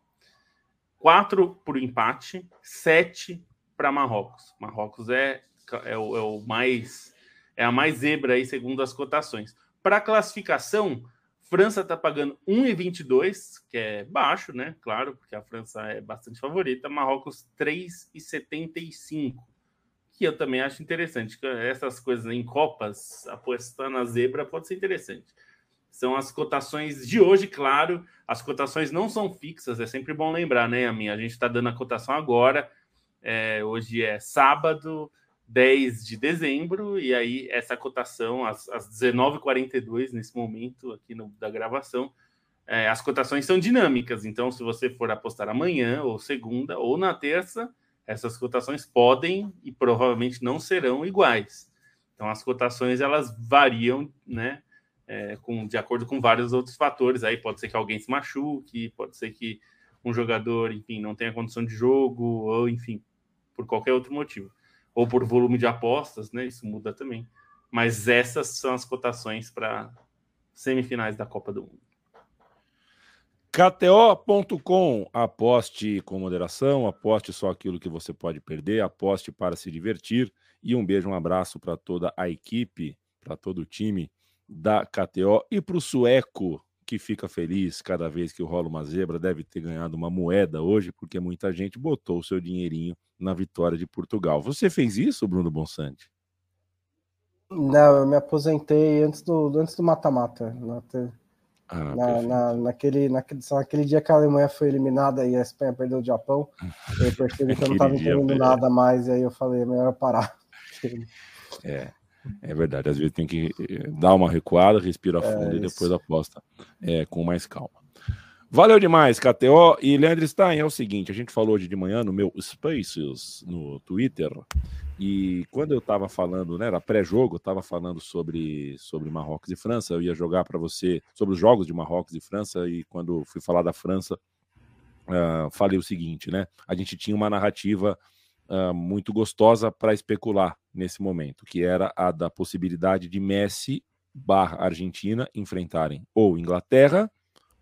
4 para o empate, 7 para Marrocos. Marrocos é é o, é o mais é a mais zebra aí segundo as cotações. Para classificação, França está pagando 1,22, que é baixo, né? Claro, porque a França é bastante favorita. Marrocos 3,75, que eu também acho interessante. Essas coisas em Copas, apostar na zebra pode ser interessante. São as cotações de hoje, claro. As cotações não são fixas, é sempre bom lembrar, né, a minha? A gente está dando a cotação agora. É, hoje é sábado, 10 de dezembro, e aí essa cotação, às, às 19h42, nesse momento aqui no, da gravação, é, as cotações são dinâmicas, então se você for apostar amanhã, ou segunda, ou na terça, essas cotações podem e provavelmente não serão iguais. Então as cotações elas variam, né? É, com, de acordo com vários outros fatores. Aí pode ser que alguém se machuque, pode ser que um jogador, enfim, não tenha condição de jogo, ou enfim, por qualquer outro motivo ou por volume de apostas, né? Isso muda também. Mas essas são as cotações para semifinais da Copa do Mundo. KTO.com, aposte com moderação, aposte só aquilo que você pode perder, aposte para se divertir. E um beijo, um abraço para toda a equipe, para todo o time da KTO e para o Sueco, que fica feliz cada vez que rola uma zebra, deve ter ganhado uma moeda hoje, porque muita gente botou o seu dinheirinho na vitória de Portugal. Você fez isso, Bruno Bonsante? Não, eu me aposentei antes do antes do mata-mata. Ah, na, na, naquele, naquele, naquele dia que a Alemanha foi eliminada e a Espanha perdeu o Japão, eu percebi que eu não estava entendendo nada mais, e aí eu falei, é melhor parar. É. É verdade, às vezes tem que eh, dar uma recuada, respira fundo é e depois aposta é, com mais calma. Valeu demais, KTO. E Leandro Stein, é o seguinte: a gente falou hoje de manhã no meu Spaces no Twitter. E quando eu estava falando, né, era pré-jogo, estava falando sobre, sobre Marrocos e França. Eu ia jogar para você sobre os jogos de Marrocos e França. E quando fui falar da França, uh, falei o seguinte, né? A gente tinha uma narrativa uh, muito gostosa para especular nesse momento, que era a da possibilidade de Messi barra Argentina enfrentarem ou Inglaterra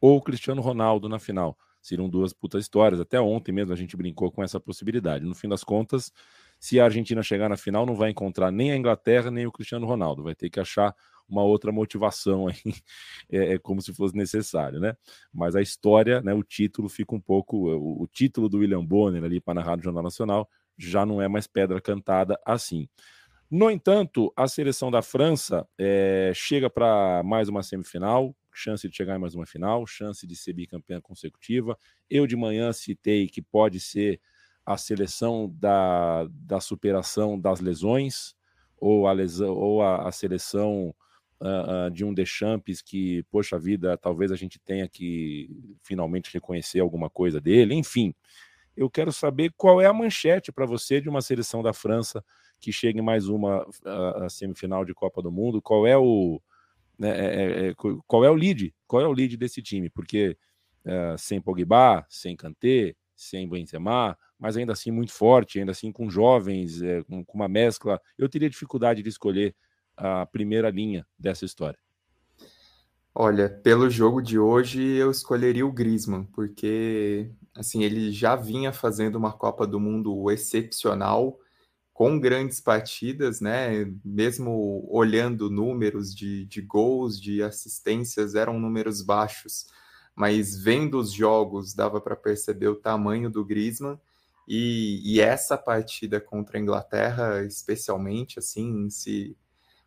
ou Cristiano Ronaldo na final. Seriam duas putas histórias. Até ontem mesmo a gente brincou com essa possibilidade. No fim das contas, se a Argentina chegar na final, não vai encontrar nem a Inglaterra nem o Cristiano Ronaldo. Vai ter que achar uma outra motivação aí, é, é, como se fosse necessário, né? Mas a história, né, o título fica um pouco. O, o título do William Bonner ali para narrar no Jornal Nacional já não é mais pedra cantada assim. No entanto, a seleção da França é, chega para mais uma semifinal, chance de chegar em mais uma final, chance de ser bicampeã consecutiva. Eu de manhã citei que pode ser a seleção da, da superação das lesões, ou a, lesão, ou a, a seleção uh, uh, de um Deschamps que, poxa vida, talvez a gente tenha que finalmente reconhecer alguma coisa dele, enfim eu quero saber qual é a manchete para você de uma seleção da França que chegue mais uma a semifinal de Copa do Mundo. Qual é o é, é, é qual é o lead? Qual é o lead desse time? Porque é, sem Pogba, sem Kanté, sem Benzema, mas ainda assim muito forte, ainda assim com jovens, é, com, com uma mescla, eu teria dificuldade de escolher a primeira linha dessa história. Olha, pelo jogo de hoje eu escolheria o Griezmann, porque assim, ele já vinha fazendo uma Copa do Mundo excepcional, com grandes partidas, né? Mesmo olhando números de, de gols, de assistências, eram números baixos, mas vendo os jogos dava para perceber o tamanho do Griezmann. E, e, essa partida contra a Inglaterra, especialmente, assim, se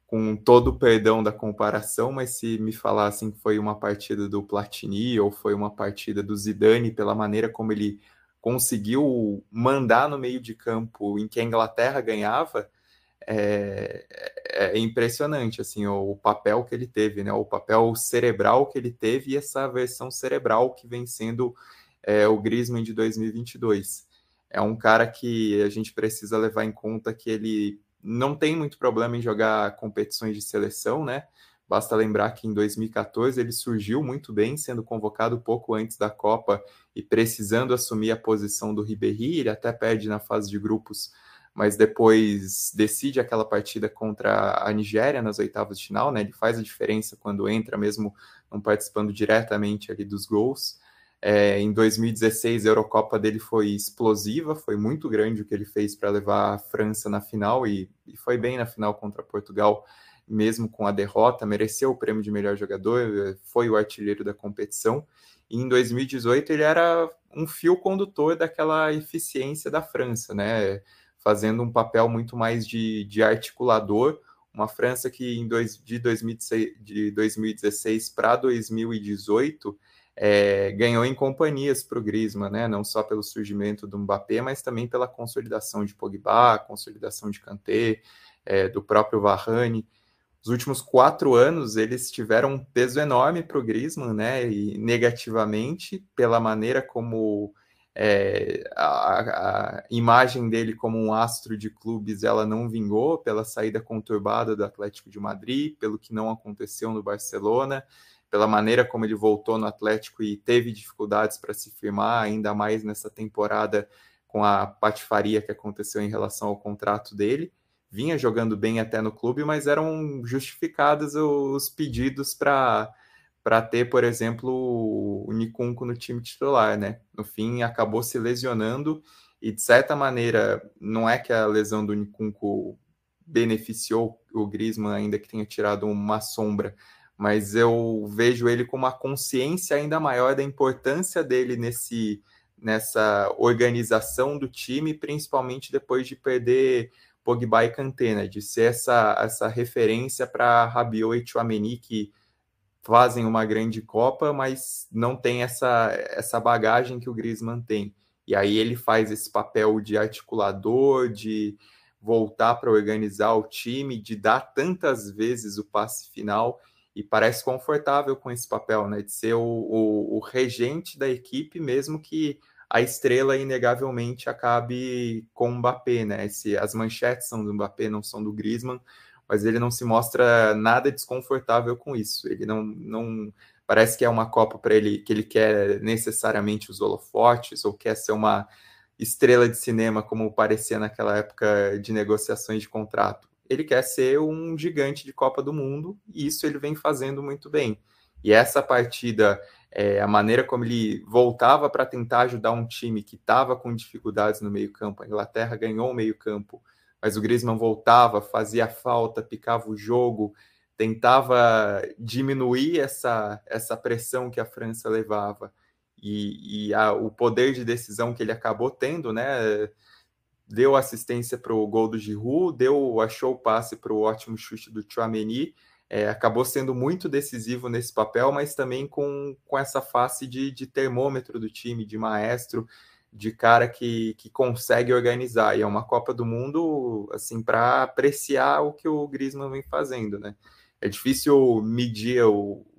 com todo o perdão da comparação, mas se me falassem que foi uma partida do Platini ou foi uma partida do Zidane, pela maneira como ele conseguiu mandar no meio de campo em que a Inglaterra ganhava, é, é, é impressionante assim o, papel que ele teve, né? O papel cerebral que ele teve e essa versão cerebral que vem sendo é, o Griezmann de 2022. É um cara que a gente precisa levar em conta que ele não tem muito problema em jogar competições de seleção, né? Basta lembrar que em 2014 ele surgiu muito bem, sendo convocado pouco antes da Copa e precisando assumir a posição do Ribéry, ele até perde na fase de grupos, mas depois decide aquela partida contra a Nigéria nas oitavas de final, né? Ele faz a diferença quando entra, mesmo não participando diretamente ali dos gols. É, em 2016, a Eurocopa dele foi explosiva, foi muito grande o que ele fez para levar a França na final e, e, foi bem na final contra Portugal, mesmo com a derrota, mereceu o prêmio de melhor jogador, foi o artilheiro da competição. E em 2018 ele era um fio condutor daquela eficiência da França, né? Fazendo um papel muito mais de, de articulador. Uma França que em dois, de, 2016, de 2016 para 2018 é, ganhou em companhias para o Griezmann, né? Não só pelo surgimento do Mbappé, mas também pela consolidação de Pogba, consolidação de Kanté, é, do próprio Varane os últimos quatro anos eles tiveram um peso enorme para o Griezmann, né? E negativamente pela maneira como é, a, a, imagem dele como um astro de clubes ela não vingou pela saída conturbada do Atlético de Madrid, pelo que não aconteceu no Barcelona, pela maneira como ele voltou no Atlético e teve dificuldades para se firmar, ainda mais nessa temporada com a patifaria que aconteceu em relação ao contrato dele vinha jogando bem até no clube, mas eram justificados os pedidos para para ter, por exemplo, o Nicunco no time titular, né? No fim, acabou se lesionando e, de certa maneira, não é que a lesão do Nicunco beneficiou o Griezmann, ainda que tenha tirado uma sombra, mas eu vejo ele com uma consciência ainda maior da importância dele nesse nessa organização do time, principalmente depois de perder Pogba e Kanté, né? De ser essa, essa referência para Rabiot e Chouameni, que fazem uma grande Copa, mas não tem essa, essa bagagem que o Griezmann tem. E aí ele faz esse papel de articulador, de voltar para organizar o time, de dar tantas vezes o passe final e parece confortável com esse papel, né? De ser o, o, o regente da equipe, mesmo que a estrela inegavelmente acabe com o Mbappé, né? Se as manchetes são do Mbappé, não são do Griezmann, mas ele não se mostra nada desconfortável com isso. Ele não, não parece que é uma Copa para ele que ele quer necessariamente os holofotes ou quer ser uma estrela de cinema como parecia naquela época de negociações de contrato. Ele quer ser um gigante de Copa do Mundo e isso ele vem fazendo muito bem. E essa partida é, a maneira como ele voltava para tentar ajudar um time que estava com dificuldades no meio-campo. A Inglaterra ganhou o meio-campo, mas o Griezmann voltava, fazia falta, picava o jogo, tentava diminuir essa, essa pressão que a França levava. E, e a, o poder de decisão que ele acabou tendo, né? Deu assistência para o gol do Giroud, deu, achou o passe para o ótimo chute do Chouameni, é, acabou sendo muito decisivo nesse papel, mas também com, com essa face de, de termômetro do time, de maestro, de cara que, que consegue organizar. E é uma Copa do Mundo assim para apreciar o que o Griezmann vem fazendo, né? É difícil medir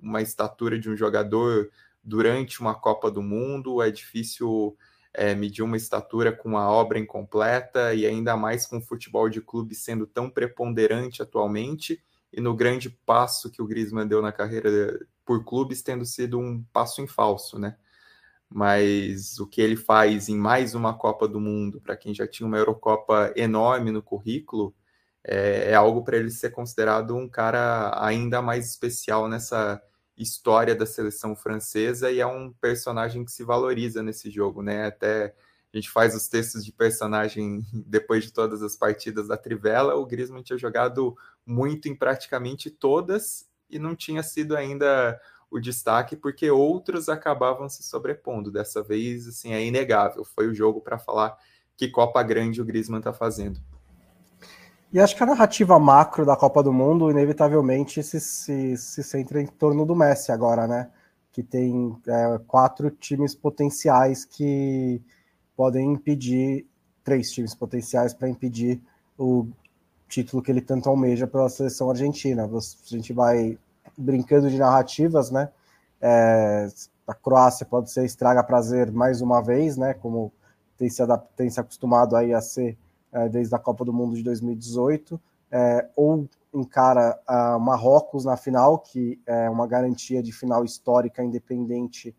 uma estatura de um jogador durante uma Copa do Mundo, é difícil é, medir uma estatura com uma obra incompleta e ainda mais com o futebol de clube sendo tão preponderante atualmente e no grande passo que o Griezmann deu na carreira por clubes, tendo sido um passo em falso, né? Mas o que ele faz em mais uma Copa do Mundo, para quem já tinha uma Eurocopa enorme no currículo, é, é algo para ele ser considerado um cara ainda mais especial nessa história da seleção francesa e é um personagem que se valoriza nesse jogo, né? Até a gente faz os textos de personagem depois de todas as partidas da Trivela, o Griezmann tinha jogado muito em praticamente todas e não tinha sido ainda o destaque porque outros acabavam se sobrepondo. Dessa vez, assim, é inegável. Foi o jogo para falar que Copa Grande o Griezmann está fazendo. E acho que a narrativa macro da Copa do Mundo, inevitavelmente, se, se, se centra em torno do Messi agora, né? Que tem é, quatro times potenciais que podem impedir três times potenciais para impedir o título que ele tanto almeja pela seleção argentina. A gente vai brincando de narrativas, né? É, a Croácia pode ser estraga prazer mais uma vez, né? Como tem se, tem se acostumado aí a ser é, desde a Copa do Mundo de 2018, é, ou encara a Marrocos na final, que é uma garantia de final histórica independente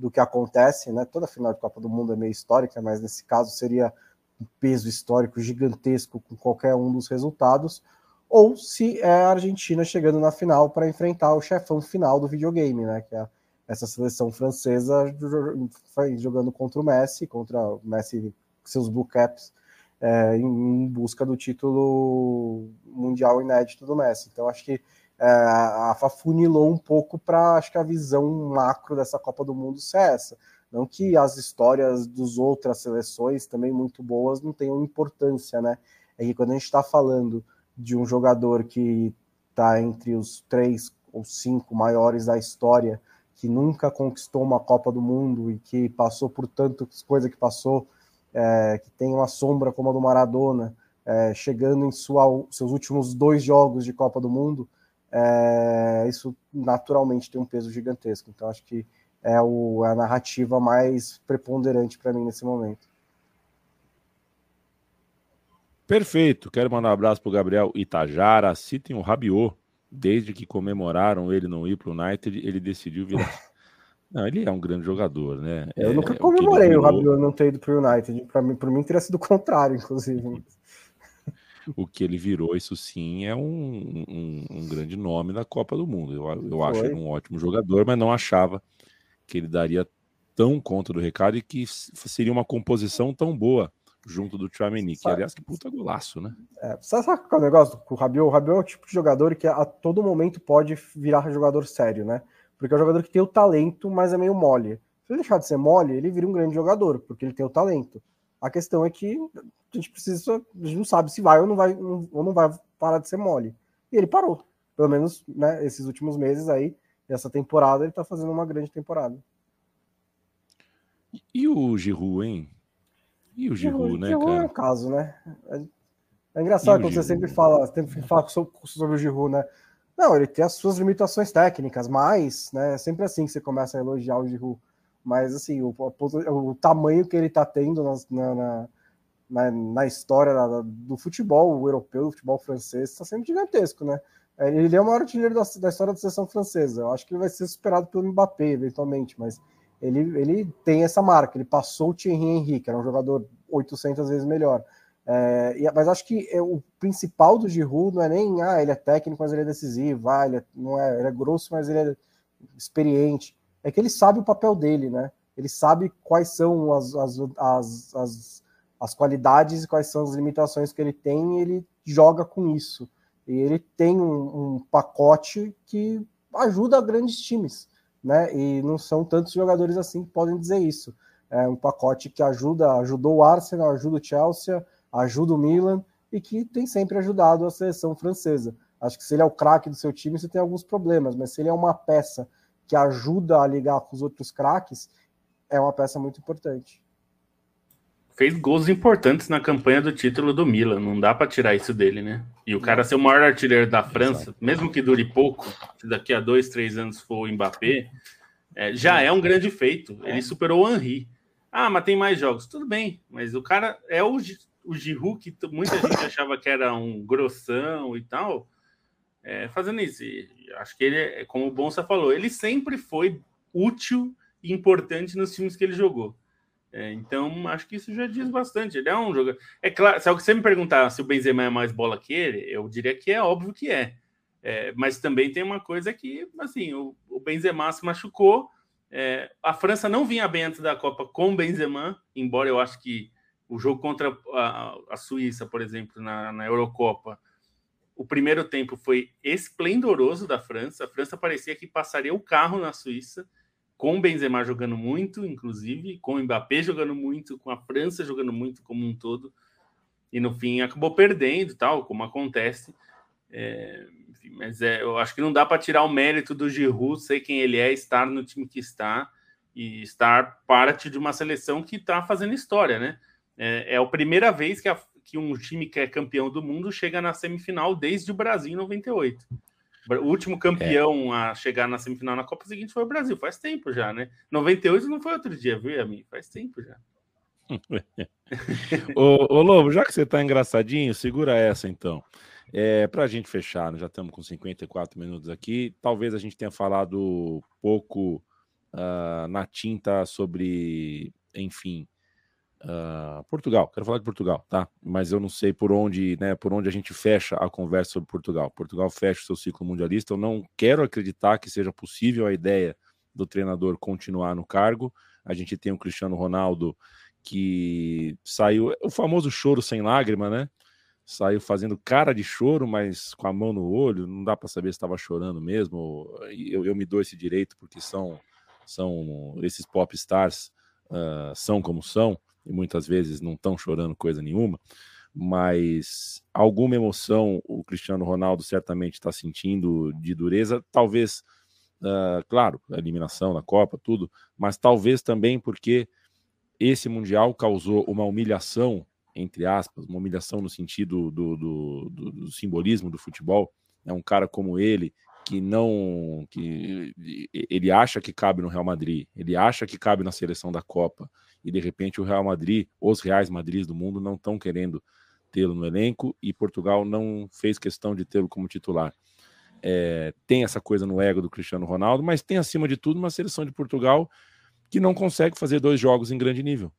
do que acontece, né? Toda final de Copa do Mundo é meio histórica, mas nesse caso seria um peso histórico gigantesco com qualquer um dos resultados, ou se é a Argentina chegando na final para enfrentar o chefão final do videogame, né? Que é, essa seleção francesa jogando contra o Messi, contra o Messi, seus Blue Caps, é, em, busca do título mundial inédito do Messi. Então, acho que é, a AFA funilou um pouco para acho que a visão macro dessa Copa do Mundo ser essa. Não que as histórias dos outras seleções, também muito boas, não tenham importância, né? É que quando a gente está falando de um jogador que está entre os três ou cinco maiores da história, que nunca conquistou uma Copa do Mundo e que passou por tantas coisas que passou, é, que tem uma sombra como a do Maradona, é, chegando em sua, seus últimos dois jogos de Copa do Mundo, é, isso naturalmente tem um peso gigantesco. Então, acho que é, o, é a narrativa mais preponderante para mim nesse momento. Perfeito. Quero mandar um abraço para o Gabriel Itajara. Citem o Rabiot desde que comemoraram ele não ir para o United, ele decidiu virar. Não, ele é um grande jogador, né? Eu é, nunca comemorei o, virou... o Rabiot não ter ido para o United. Para mim, mim teria sido o contrário, inclusive. O que ele virou, isso sim, é um, um, um grande nome na Copa do Mundo. Eu, eu acho ele um ótimo jogador, mas não achava que ele daria tão conta do recado e que seria uma composição tão boa junto do Tchouameni, que aliás que puta golaço, né? É, sabe, sabe qual é o negócio com o Rabiot? O Rabiot é o tipo de jogador que a todo momento pode virar jogador sério, né? Porque é um jogador que tem o talento, mas é meio mole. Se ele deixar de ser mole, ele vira um grande jogador, porque ele tem o talento. A questão é que a gente precisa, a gente não sabe se vai ou não vai, ou não vai parar de ser mole. E ele parou. Pelo menos, né, esses últimos meses aí, essa temporada, ele tá fazendo uma grande temporada. E o Giroud, hein? E o Giroud, né, Giroud cara? é um caso, né? É, é engraçado quando você sempre fala, sempre fala sobre, sobre o Giroud, né? Não, ele tem as suas limitações técnicas, mas, né, é sempre assim que você começa a elogiar o Giroud. Mas, assim, o, o, tamanho que ele está tendo na, na, na, na história da, do futebol europeu, do futebol francês, está sendo gigantesco, né? É, ele é o maior artilheiro da, da história da seleção francesa. Eu acho que ele vai ser superado pelo Mbappé, eventualmente, mas ele, ele tem essa marca, ele passou o Thierry Henry, que era um jogador 800 vezes melhor. É, mas acho que é, o principal do Giroud não é nem, ah, ele é técnico, mas ele é decisivo, ah, ele é, não é, ele é grosso, mas ele é experiente. É que ele sabe o papel dele, né? Ele sabe quais são as, as, as, as, as qualidades e quais são as limitações que ele tem e ele joga com isso. E ele tem um, um pacote que ajuda grandes times né? E não são tantos jogadores assim que podem dizer isso. É um pacote que ajuda, ajudou o Arsenal, ajuda o Chelsea, ajuda o Milan e que tem sempre ajudado a seleção francesa. Acho que se ele é o craque do seu time, você tem alguns problemas, mas se ele é uma peça que ajuda a ligar com os outros craques, é uma peça muito importante fez gols importantes na campanha do título do Milan. Não dá para tirar isso dele, né? E o cara ser o maior artilheiro da França, mesmo que dure pouco, se daqui a dois, três anos for o Mbappé, é, já é um grande feito. Ele superou o Henry. Ah, mas tem mais jogos. Tudo bem, mas o cara é o, o Giroud, que muita gente achava que era um grossão e tal, é, fazendo isso. E acho que ele, é, como o Bonsa falou, ele sempre foi útil e importante nos times que ele jogou. É, então, acho que isso já diz bastante. Ele é um jogador. É claro, se você me perguntar se o Benzema é mais bola que ele, eu diria que é óbvio que é. é mas também tem uma coisa que, assim, o, o Benzema se machucou. É, a França não vinha bem antes da Copa com o Benzema, embora eu acho que o jogo contra a, a Suíça, por exemplo, na, na Eurocopa, o primeiro tempo foi esplendoroso da França. A França parecia que passaria o carro na Suíça com o Benzema jogando muito, inclusive, com o Mbappé jogando muito, com a França jogando muito como um todo, e no fim acabou perdendo, tal, como acontece. É, enfim, mas é, eu acho que não dá para tirar o mérito do Giroud, ser quem ele é, estar no time que está e estar parte de uma seleção que está fazendo história, né? É, é a primeira vez que, a, que um time que é campeão do mundo chega na semifinal desde o Brasil em 98. O último campeão é. a chegar na semifinal na Copa seguinte foi o Brasil, faz tempo já, né? 98 não foi outro dia, viu, mim? Faz tempo já. ô, ô, Lobo, já que você tá engraçadinho, segura essa então. É, para a gente fechar, já estamos com 54 minutos aqui. Talvez a gente tenha falado pouco uh, na tinta sobre, enfim, Uh, Portugal, quero falar de Portugal, tá? Mas eu não sei por onde, né, por onde a gente fecha a conversa sobre Portugal. Portugal fecha o seu ciclo mundialista. Eu não quero acreditar que seja possível a ideia do treinador continuar no cargo. A gente tem o Cristiano Ronaldo que saiu, o famoso choro sem lágrima, né? Saiu fazendo cara de choro, mas com a mão no olho, não dá para saber se estava chorando mesmo. Eu, eu, me dou esse direito porque são, são esses pop stars uh, são como são e muitas vezes não estão chorando coisa nenhuma. Mas alguma emoção o Cristiano Ronaldo certamente está sentindo de dureza, talvez, uh, claro, a eliminação na Copa, tudo, mas talvez também porque esse Mundial causou uma humilhação, entre aspas, uma humilhação no sentido do, do, do, do simbolismo do futebol. É um cara como ele, que não. que ele acha que cabe no Real Madrid, ele acha que cabe na seleção da Copa, e de repente o Real Madrid, os Reais Madrid do mundo, não estão querendo tê-lo no elenco e Portugal não fez questão de tê-lo como titular. É, tem essa coisa no ego do Cristiano Ronaldo, mas tem acima de tudo uma seleção de Portugal que não consegue fazer dois jogos em grande nível.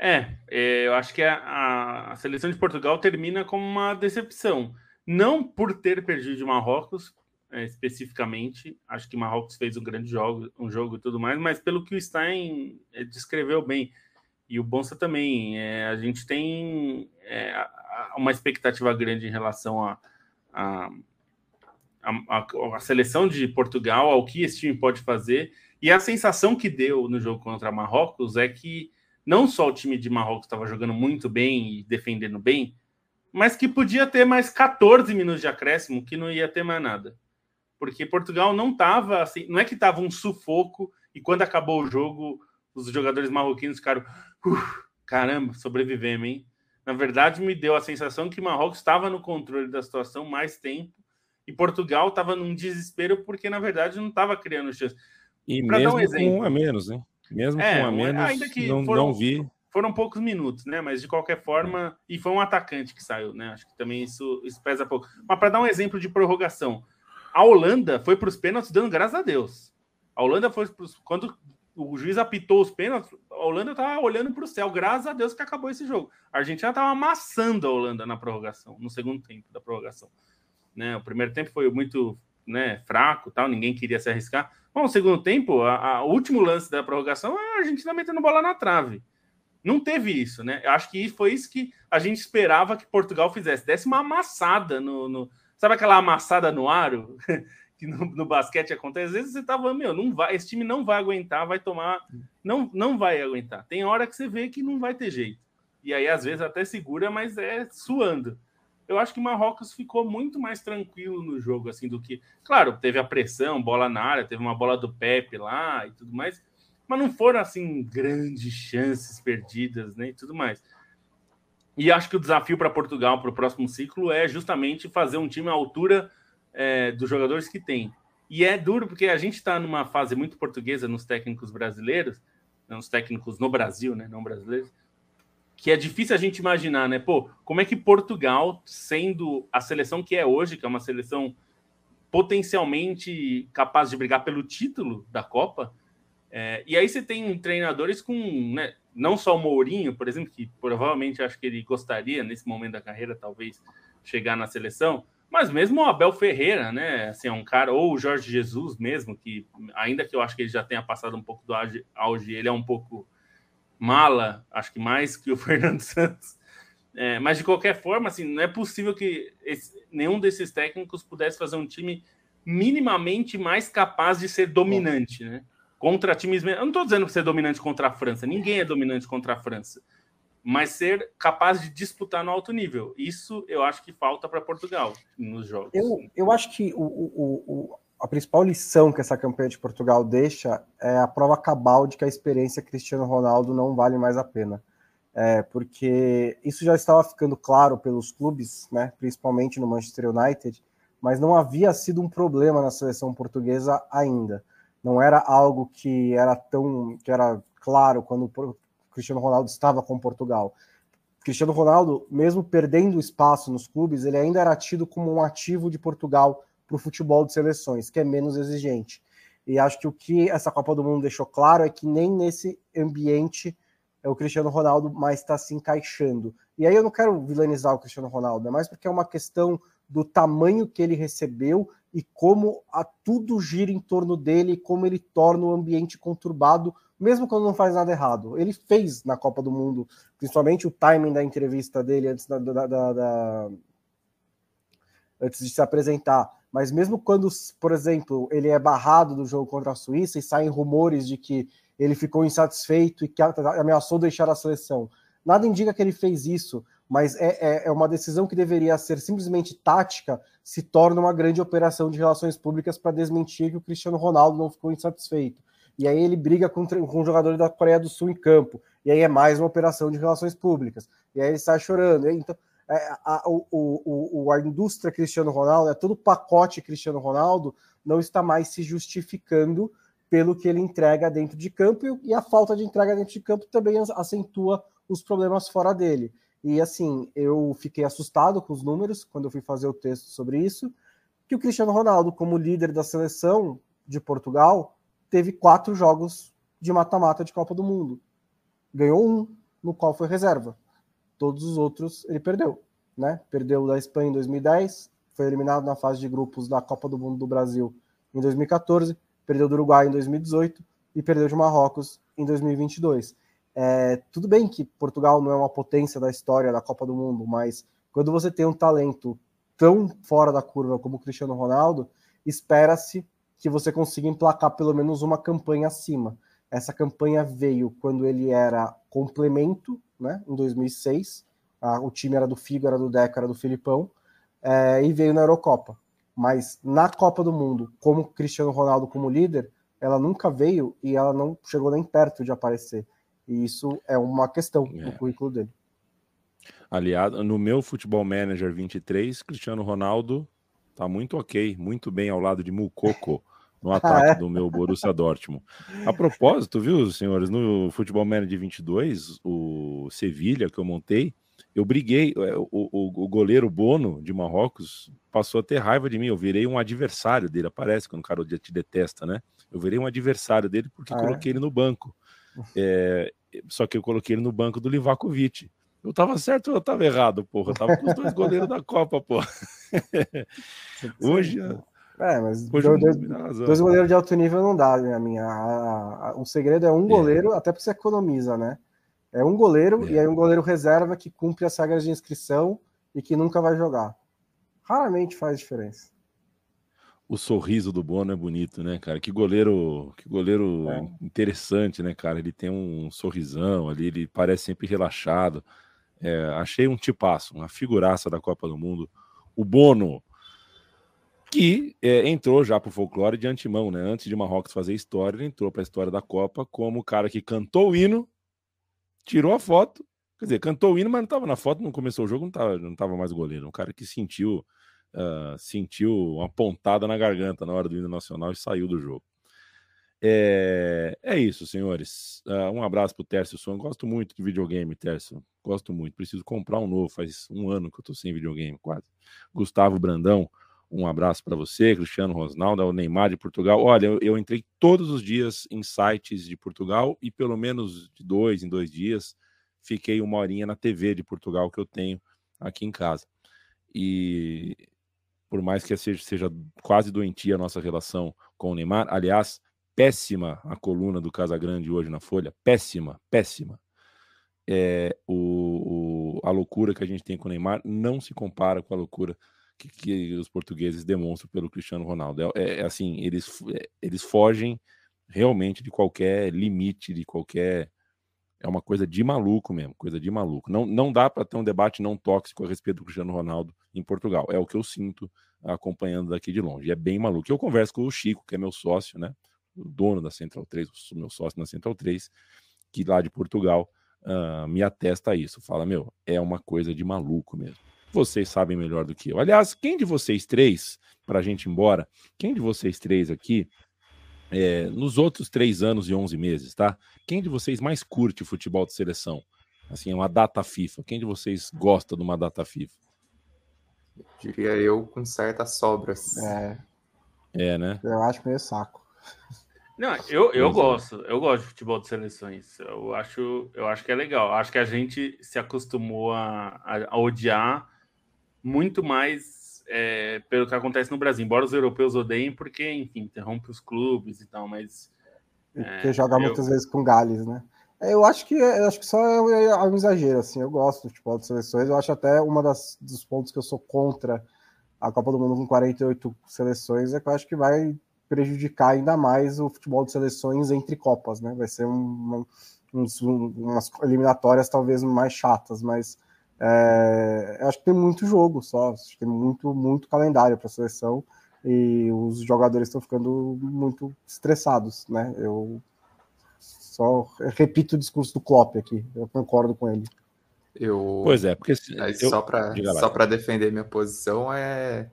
É, é eu acho que a, a, seleção de Portugal termina como uma decepção. Não por ter perdido de Marrocos, é, especificamente. Acho que Marrocos fez um grande jogo, um jogo e tudo mais, mas pelo que o Stein é, descreveu bem. E o Bonsa também. É, a gente tem é, uma expectativa grande em relação a, a, a, a, seleção de Portugal, ao que esse time pode fazer. E a sensação que deu no jogo contra Marrocos é que não só o time de Marrocos estava jogando muito bem e defendendo bem, mas que podia ter mais 14 minutos de acréscimo, que não ia ter mais nada. Porque Portugal não estava assim, não é que estava um sufoco e quando acabou o jogo, os jogadores marroquinos ficaram, caramba, sobrevivemos, hein? Na verdade, me deu a sensação que Marrocos estava no controle da situação mais tempo e Portugal estava num desespero porque, na verdade, não estava criando chance. E pra mesmo um exemplo, com um a menos, né? Mesmo é, com um a menos, ainda que não, foram, não vi. Foram poucos minutos, né? Mas de qualquer forma, e foi um atacante que saiu, né? Acho que também isso, isso pesa pouco. Mas para dar um exemplo de prorrogação, a Holanda foi para os pênaltis dando graças a Deus. A Holanda foi pros, quando o juiz apitou os pênaltis, a Holanda estava olhando para o céu, graças a Deus que acabou esse jogo. A Argentina estava amassando a Holanda na prorrogação, no segundo tempo da prorrogação. Né? O primeiro tempo foi muito né, fraco, tal, ninguém queria se arriscar. Bom, no segundo tempo, a, a, o último lance da prorrogação a Argentina metendo bola na trave. Não teve isso, né? Eu acho que foi isso que a gente esperava que Portugal fizesse. Desse uma amassada no. no sabe aquela amassada no aro que no, no, basquete acontece? Às vezes você tava, meu, não vai, esse time não vai aguentar, vai tomar. Não, não vai aguentar. Tem hora que você vê que não vai ter jeito. E aí, às vezes, até segura, mas é suando eu acho que Marrocos ficou muito mais tranquilo no jogo, assim, do que. Claro, teve a pressão, bola na área, teve uma bola do Pepe lá e tudo mais, mas não foram, assim, grandes chances perdidas, né, e tudo mais. E acho que o desafio para Portugal para o próximo ciclo é justamente fazer um time à altura é, dos jogadores que tem. E é duro porque a gente está numa fase muito portuguesa nos técnicos brasileiros, nos técnicos no Brasil, né, não brasileiros, que é difícil a gente imaginar, né? Pô, como é que Portugal, sendo a seleção que é hoje, que é uma seleção potencialmente capaz de brigar pelo título da Copa, é, e aí você tem treinadores com, né, não só o Mourinho, por exemplo, que provavelmente acho que ele gostaria, nesse momento da carreira, talvez, chegar na seleção, mas mesmo o Abel Ferreira, né, assim, é um cara, ou o Jorge Jesus mesmo, que ainda que eu acho que ele já tenha passado um pouco do auge, ele é um pouco mala, acho que mais que o Fernando Santos. É, mas de qualquer forma, assim, não é possível que esse, nenhum desses técnicos pudesse fazer um time minimamente mais capaz de ser dominante, né? Contra times. Eu não estou dizendo que ser dominante contra a França, ninguém é dominante contra a França, mas ser capaz de disputar no alto nível. Isso eu acho que falta para Portugal nos jogos. Eu, eu acho que o, o, o a principal lição que essa campanha de Portugal deixa é a prova cabal de que a experiência Cristiano Ronaldo não vale mais a pena. É, porque isso já estava ficando claro pelos clubes, né, principalmente no Manchester United, mas não havia sido um problema na seleção portuguesa ainda. Não era algo que era tão que era claro quando o Cristiano Ronaldo estava com Portugal. Cristiano Ronaldo, mesmo perdendo espaço nos clubes, ele ainda era tido como um ativo de Portugal para o futebol de seleções, que é menos exigente. E acho que o que essa Copa do Mundo deixou claro é que nem nesse ambiente é o Cristiano Ronaldo mais está se encaixando. E aí eu não quero vilanizar o Cristiano Ronaldo, é mais porque é uma questão do tamanho que ele recebeu e como a, tudo gira em torno dele, como ele torna o ambiente conturbado, mesmo quando não faz nada errado. Ele fez na Copa do Mundo, principalmente o timing da entrevista dele antes, da, da, da, da antes de se apresentar. Mas mesmo quando, por exemplo, ele é barrado do jogo contra a Suíça e saem rumores de que ele ficou insatisfeito e que ameaçou deixar a seleção. Nada indica que ele fez isso, mas é, é, é, uma decisão que deveria ser simplesmente tática, se torna uma grande operação de relações públicas para desmentir que o Cristiano Ronaldo não ficou insatisfeito. E aí ele briga com, com um jogador da Coreia do Sul em campo, e aí é mais uma operação de relações públicas. E aí ele sai chorando. Então, é, a, o, o, a indústria Cristiano Ronaldo, é todo o pacote Cristiano Ronaldo, não está mais se justificando pelo que ele entrega dentro de campo, e a falta de entrega dentro de campo também acentua os problemas fora dele. E assim, eu fiquei assustado com os números quando eu fui fazer o texto sobre isso, que o Cristiano Ronaldo, como líder da seleção de Portugal, teve quatro jogos de mata-mata de Copa do Mundo. Ganhou um, no qual foi reserva. Todos os outros ele perdeu. Né? Perdeu da Espanha em 2010, foi eliminado na fase de grupos da Copa do Mundo do Brasil em 2014, perdeu do Uruguai em 2018 e perdeu de Marrocos em 2022. É, tudo bem que Portugal não é uma potência da história da Copa do Mundo, mas quando você tem um talento tão fora da curva como o Cristiano Ronaldo, espera-se que você consiga emplacar pelo menos uma campanha acima. Essa campanha veio quando ele era complemento, né, em 2006. Ah, o time era do Figo, era do Deco, era do Filipão, é, e veio na Eurocopa. Mas na Copa do Mundo, como Cristiano Ronaldo como líder, ela nunca veio e ela não chegou nem perto de aparecer. E isso é uma questão é. no currículo dele. Aliado, no meu Futebol Manager 23, Cristiano Ronaldo tá muito ok, muito bem ao lado de Mukoko no ataque ah, é? do meu Borussia Dortmund. A propósito, viu, senhores, no Futebol Manager 22, o Sevilha que eu montei, eu briguei, é, o, o, o, goleiro Bono de Marrocos passou a ter raiva de mim, eu virei um adversário dele, aparece quando o cara te detesta, né? Eu virei um adversário dele porque ah, é? coloquei é? ele no banco. É, só que eu coloquei ele no banco do Livakovic. Eu tava certo ou eu tava errado, porra? Eu tava com os dois goleiros da Copa, porra. Hoje. É, mas hoje dois, dois, goleiros de alto nível não dá, né? A minha, a, a, o segredo é um é. goleiro, é. até porque você economiza, né? É um goleiro é. e aí um goleiro reserva que cumpre as regras de inscrição e que nunca vai jogar. Raramente faz diferença o sorriso do Bono é bonito, né, cara? Que goleiro, que goleiro é. interessante, né, cara? Ele tem um sorrisão ali, ele parece sempre relaxado. É, achei um tipaço, uma figuraça da Copa do Mundo. O Bono, que é, entrou já para o folclore de antemão, né? Antes de Marrocos fazer história, ele entrou para a história da Copa como o cara que cantou o hino, tirou a foto, quer dizer, cantou o hino, mas não estava na foto, não começou o jogo, não estava não tava mais goleiro. Um cara que sentiu uh, sentiu uma pontada na garganta na hora do hino nacional e saiu do jogo. É, é isso, senhores. Uh, um abraço pro Tércio Son. Gosto muito de videogame, Tércio. Gosto muito. Preciso comprar um novo. Faz um ano que eu tô sem videogame, quase. Gustavo Brandão, um abraço para você. Cristiano Rosnaldo, o Neymar de Portugal. Olha, eu, eu, entrei todos os dias em sites de Portugal e pelo menos de dois em dois dias fiquei uma horinha na TV de Portugal que eu tenho aqui em casa. E por mais que seja, seja quase doentia a nossa relação com o Neymar. Aliás, péssima a coluna do Casagrande hoje na Folha, péssima, péssima. É, o, o, a loucura que a gente tem com o Neymar não se compara com a loucura que, que os portugueses demonstram pelo Cristiano Ronaldo. É, é, assim, eles, é, eles fogem realmente de qualquer limite, de qualquer é uma coisa de maluco mesmo, coisa de maluco. Não, não dá para ter um debate não tóxico a respeito do Cristiano Ronaldo em Portugal. É o que eu sinto acompanhando daqui de longe. É bem maluco. Eu converso com o Chico, que é meu sócio, né? O dono da Central 3, meu sócio na Central 3, que lá de Portugal uh, me atesta isso. Fala, meu, é uma coisa de maluco mesmo. Vocês sabem melhor do que eu. Aliás, quem de vocês três, para a gente ir embora, quem de vocês três aqui é, nos outros três anos e onze meses, tá? Quem de vocês mais curte o futebol de seleção? Assim, uma data FIFA. Quem de vocês gosta de uma data FIFA? Diria eu com certas sobras. É. É, né? Eu acho meio saco. Não, eu, eu é. gosto, eu gosto de futebol de seleções. Eu acho, eu acho que é legal. Acho que a gente se acostumou a, a, a odiar muito mais é, pelo que acontece no Brasil. Embora os europeus odeiem, porque, enfim, interrompe os clubes e tal, mas. Porque é, joga eu... muitas vezes com Gales, né? É, eu acho que eu acho que só é um exagero, assim. Eu gosto do futebol de seleções. Eu acho até uma das dos pontos que eu sou contra a Copa do Mundo com 48 seleções é que eu acho que vai prejudicar ainda mais o futebol de seleções entre copas, né? Vai ser um, um, umas eliminatórias talvez mais chatas, mas é, eu acho que tem muito jogo só, tem muito muito calendário para a seleção e os jogadores estão ficando muito estressados, né? Eu só repito o discurso do Klopp aqui, eu concordo com ele. Eu, pois é, porque eu, só para só para defender minha posição é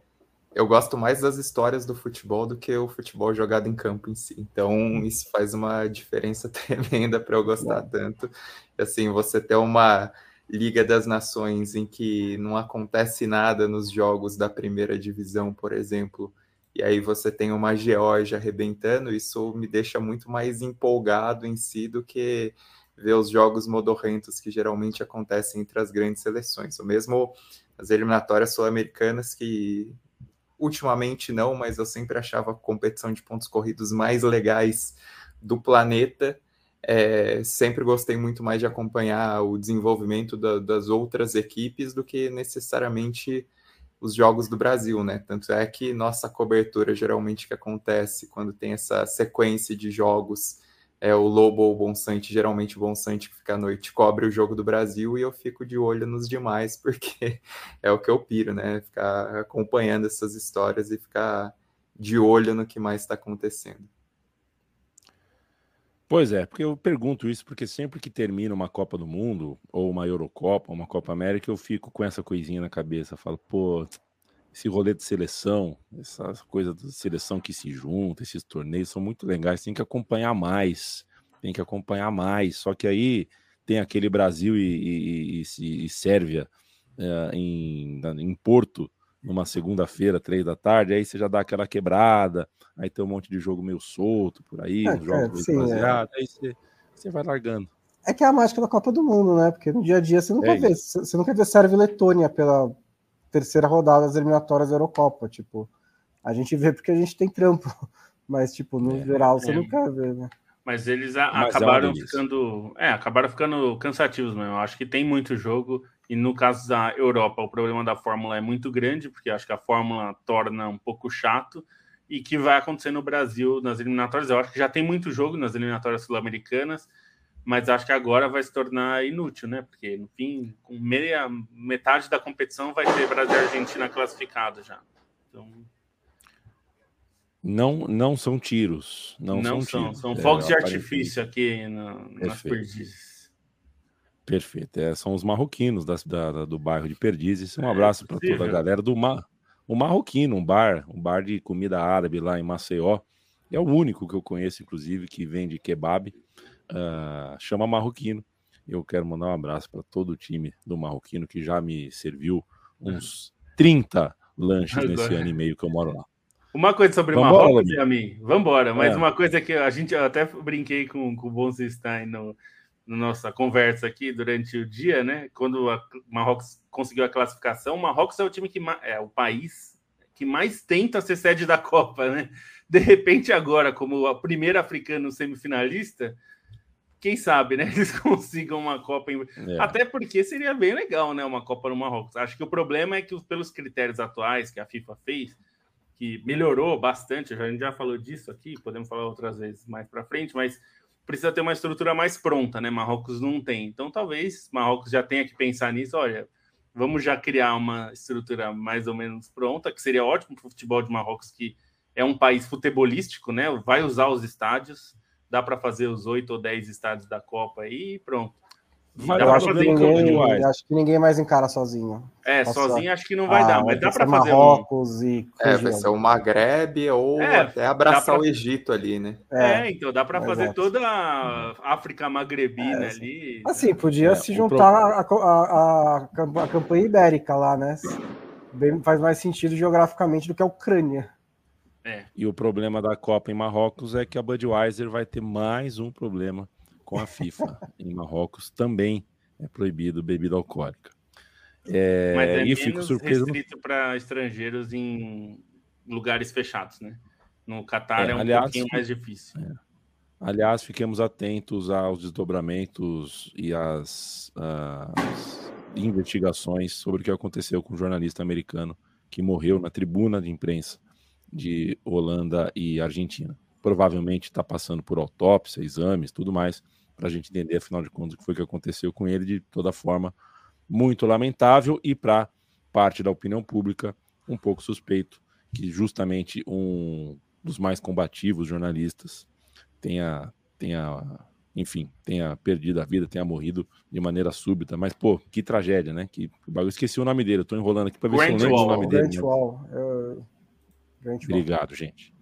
eu gosto mais das histórias do futebol do que o futebol jogado em campo em si. Então isso faz uma diferença tremenda para eu gostar tanto. Assim, você ter uma Liga das Nações em que não acontece nada nos jogos da primeira divisão, por exemplo, e aí você tem uma Geórgia arrebentando, isso me deixa muito mais empolgado em si do que ver os jogos modorrentos que geralmente acontecem entre as grandes seleções. Ou mesmo as eliminatórias sul-americanas, que ultimamente não, mas eu sempre achava a competição de pontos corridos mais legais do planeta. É, sempre gostei muito mais de acompanhar o desenvolvimento da, das outras equipes do que necessariamente os jogos do Brasil, né? Tanto é que nossa cobertura geralmente que acontece quando tem essa sequência de jogos é o Lobo ou o Bonsante, geralmente o Bonsante que fica à noite cobre o jogo do Brasil e eu fico de olho nos demais, porque é o que eu piro, né? Ficar acompanhando essas histórias e ficar de olho no que mais está acontecendo. Pois é, porque eu pergunto isso porque sempre que termina uma Copa do Mundo, ou uma Eurocopa, uma Copa América, eu fico com essa coisinha na cabeça. Falo, pô, esse rolê de seleção, essa coisa de seleção que se junta, esses torneios são muito legais, tem que acompanhar mais, tem que acompanhar mais. Só que aí tem aquele Brasil e, e, e, e Sérvia é, em, em Porto, numa segunda-feira, três da tarde, aí você já dá aquela quebrada, aí tem um monte de jogo meio solto por aí, é, jogos é, baseados, é. aí você, você vai largando. É que é a mágica da Copa do Mundo, né? Porque no dia a dia você nunca é vê. Você nunca vê Sérvia e Letônia pela terceira rodada das eliminatórias da Eurocopa. Tipo, a gente vê porque a gente tem trampo. Mas, tipo, no é, geral, você é. nunca vê, né? Mas eles a, Mas é acabaram é ficando. É, acabaram ficando cansativos mesmo. Eu acho que tem muito jogo. E no caso da Europa, o problema da Fórmula é muito grande, porque acho que a Fórmula torna um pouco chato. E que vai acontecer no Brasil nas eliminatórias. Eu acho que já tem muito jogo nas eliminatórias sul-americanas, mas acho que agora vai se tornar inútil, né? Porque no fim, com meia metade da competição vai ter Brasil e Argentina classificado já. Então. Não, não são tiros. Não, não são, são, são fogos é, de artifício aqui no, nas perdizes. Perfeito. É, são os marroquinos das, da, do bairro de Perdizes. Um é abraço para toda a galera do Mar. O Marroquino, um bar, um bar de comida árabe lá em Maceió. É o único que eu conheço, inclusive, que vende kebab. Uh, chama Marroquino. Eu quero mandar um abraço para todo o time do Marroquino que já me serviu uns 30 lanches Agora. nesse ano e meio que eu moro lá. Uma coisa sobre Vambora, Marrocos e a mim. Vambora, mas é. uma coisa que a gente até brinquei com, com o Bonstein no, na nossa conversa aqui durante o dia, né? Quando o Marrocos conseguiu a classificação, o Marrocos é o time que é o país que mais tenta ser sede da Copa, né? De repente agora, como o primeiro africano semifinalista, quem sabe, né? Eles consigam uma Copa em... é. até porque seria bem legal, né? Uma Copa no Marrocos. Acho que o problema é que pelos critérios atuais que a FIFA fez, que melhorou bastante, a gente já falou disso aqui, podemos falar outras vezes mais para frente, mas precisa ter uma estrutura mais pronta, né? Marrocos não tem. Então, talvez Marrocos já tenha que pensar nisso. Olha, vamos já criar uma estrutura mais ou menos pronta, que seria ótimo para o futebol de Marrocos, que é um país futebolístico, né? Vai usar os estádios, dá para fazer os oito ou dez estádios da Copa aí e pronto. Mas eu acho que, ninguém, acho que ninguém mais encara sozinho. É, Posso sozinho acho que não vai ah, dar, mas dá para fazer Marrocos um... e É, vai ser o Maghreb ou é, até abraçar pra... o Egito ali, né? É, é então dá para fazer toda a África magrebina é, ali. Assim, podia é, se juntar pro... a, a, a, a, campanha ibérica lá, né? Bem, faz mais sentido geograficamente do que a Ucrânia. É. E o problema da Copa em Marrocos é que a Budweiser vai ter mais um problema com a FIFA. em Marrocos também é proibido bebida alcoólica. É, Mas é e fico surpreso restrito para estrangeiros em lugares fechados, né? No Catar é, é um aliás, pouquinho mais difícil. É. Aliás, fiquemos atentos aos desdobramentos e às, às, investigações sobre o que aconteceu com o jornalista americano que morreu na tribuna de imprensa de Holanda e Argentina. Provavelmente está passando por autópsia, exames, tudo mais, para a gente entender, afinal de contas, o que foi que aconteceu com ele. De toda forma, muito lamentável e para parte da opinião pública um pouco suspeito que justamente um dos mais combativos jornalistas tenha, tenha enfim, tenha perdido a vida, tenha morrido de maneira súbita. Mas, pô, que tragédia, né? Que eu esqueci o nome dele, eu tô enrolando aqui para ver Grant se eu lembro o nome dele. Grant né? Wall. Eu... Grant Obrigado, Wall. gente.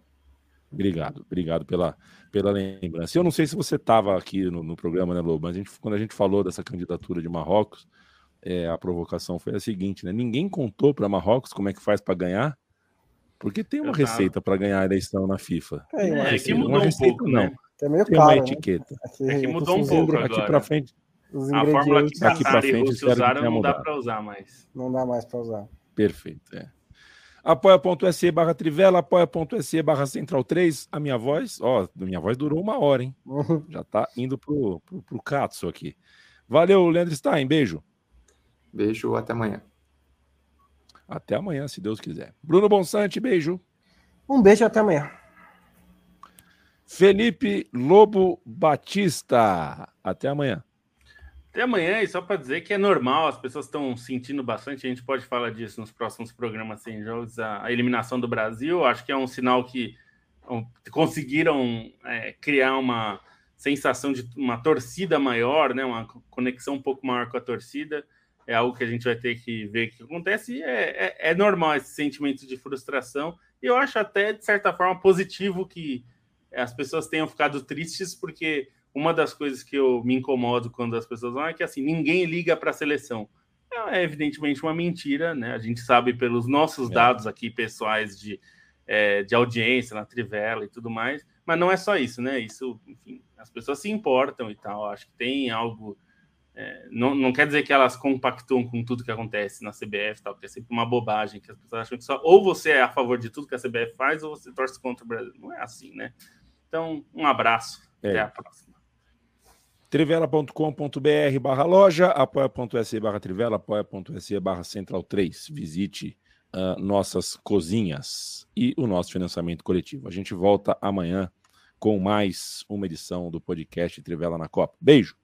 Obrigado, obrigado pela, pela lembrança. Eu não sei se você estava aqui no, no, programa, né, Lobo? Mas a gente, quando a gente falou dessa candidatura de Marrocos, é, a provocação foi a seguinte, né? Ninguém contou para Marrocos como é que faz para ganhar, porque tem uma receita para ganhar a eleição na FIFA. É, é receita, que mudou receita, um pouco, não. Né? É meio tem caro, uma né? etiqueta. Aqui, é que mudou um pouco Aqui para frente. A fórmula que Qatar aqui frente, e Rússia usaram não dá para usar mais. Não dá mais para usar. Perfeito, é. Apoia.se barra Trivela, apoia.se barra Central 3. A minha voz, ó, minha voz durou uma hora, hein? Uhum. Já tá indo pro, pro, pro Katsu aqui. Valeu, Leandro Stein, beijo. Beijo, até amanhã. Até amanhã, se Deus quiser. Bruno Bonsante, beijo. Um beijo até amanhã. Felipe Lobo Batista, até amanhã. Até amanhã, e só para dizer que é normal, as pessoas estão sentindo bastante, a gente pode falar disso nos próximos programas sem jogos, a, eliminação do Brasil, acho que é um sinal que conseguiram é, criar uma sensação de uma torcida maior, né, uma conexão um pouco maior com a torcida, é algo que a gente vai ter que ver o que acontece, e é, é, é normal esse sentimento de frustração, e eu acho até, de certa forma, positivo que as pessoas tenham ficado tristes, porque uma das coisas que eu me incomodo quando as pessoas vão é que assim, ninguém liga para a seleção. É, é evidentemente uma mentira, né? A gente sabe pelos nossos é. dados aqui pessoais de, é, de audiência na Trivela e tudo mais, mas não é só isso, né? Isso, enfim, as pessoas se importam e tal. Acho que tem algo. É, não, não quer dizer que elas compactuam com tudo que acontece na CBF, tal, porque é sempre uma bobagem que as pessoas acham que só ou você é a favor de tudo que a CBF faz ou você torce contra o Brasil. Não é assim, né? Então, um abraço. É. Até a próxima trivela.com.br barra loja, apoia.se barra trivela, apoia.se barra central 3. Visite uh, nossas cozinhas e o nosso financiamento coletivo. A gente volta amanhã com mais uma edição do podcast Trivela na Copa. Beijo!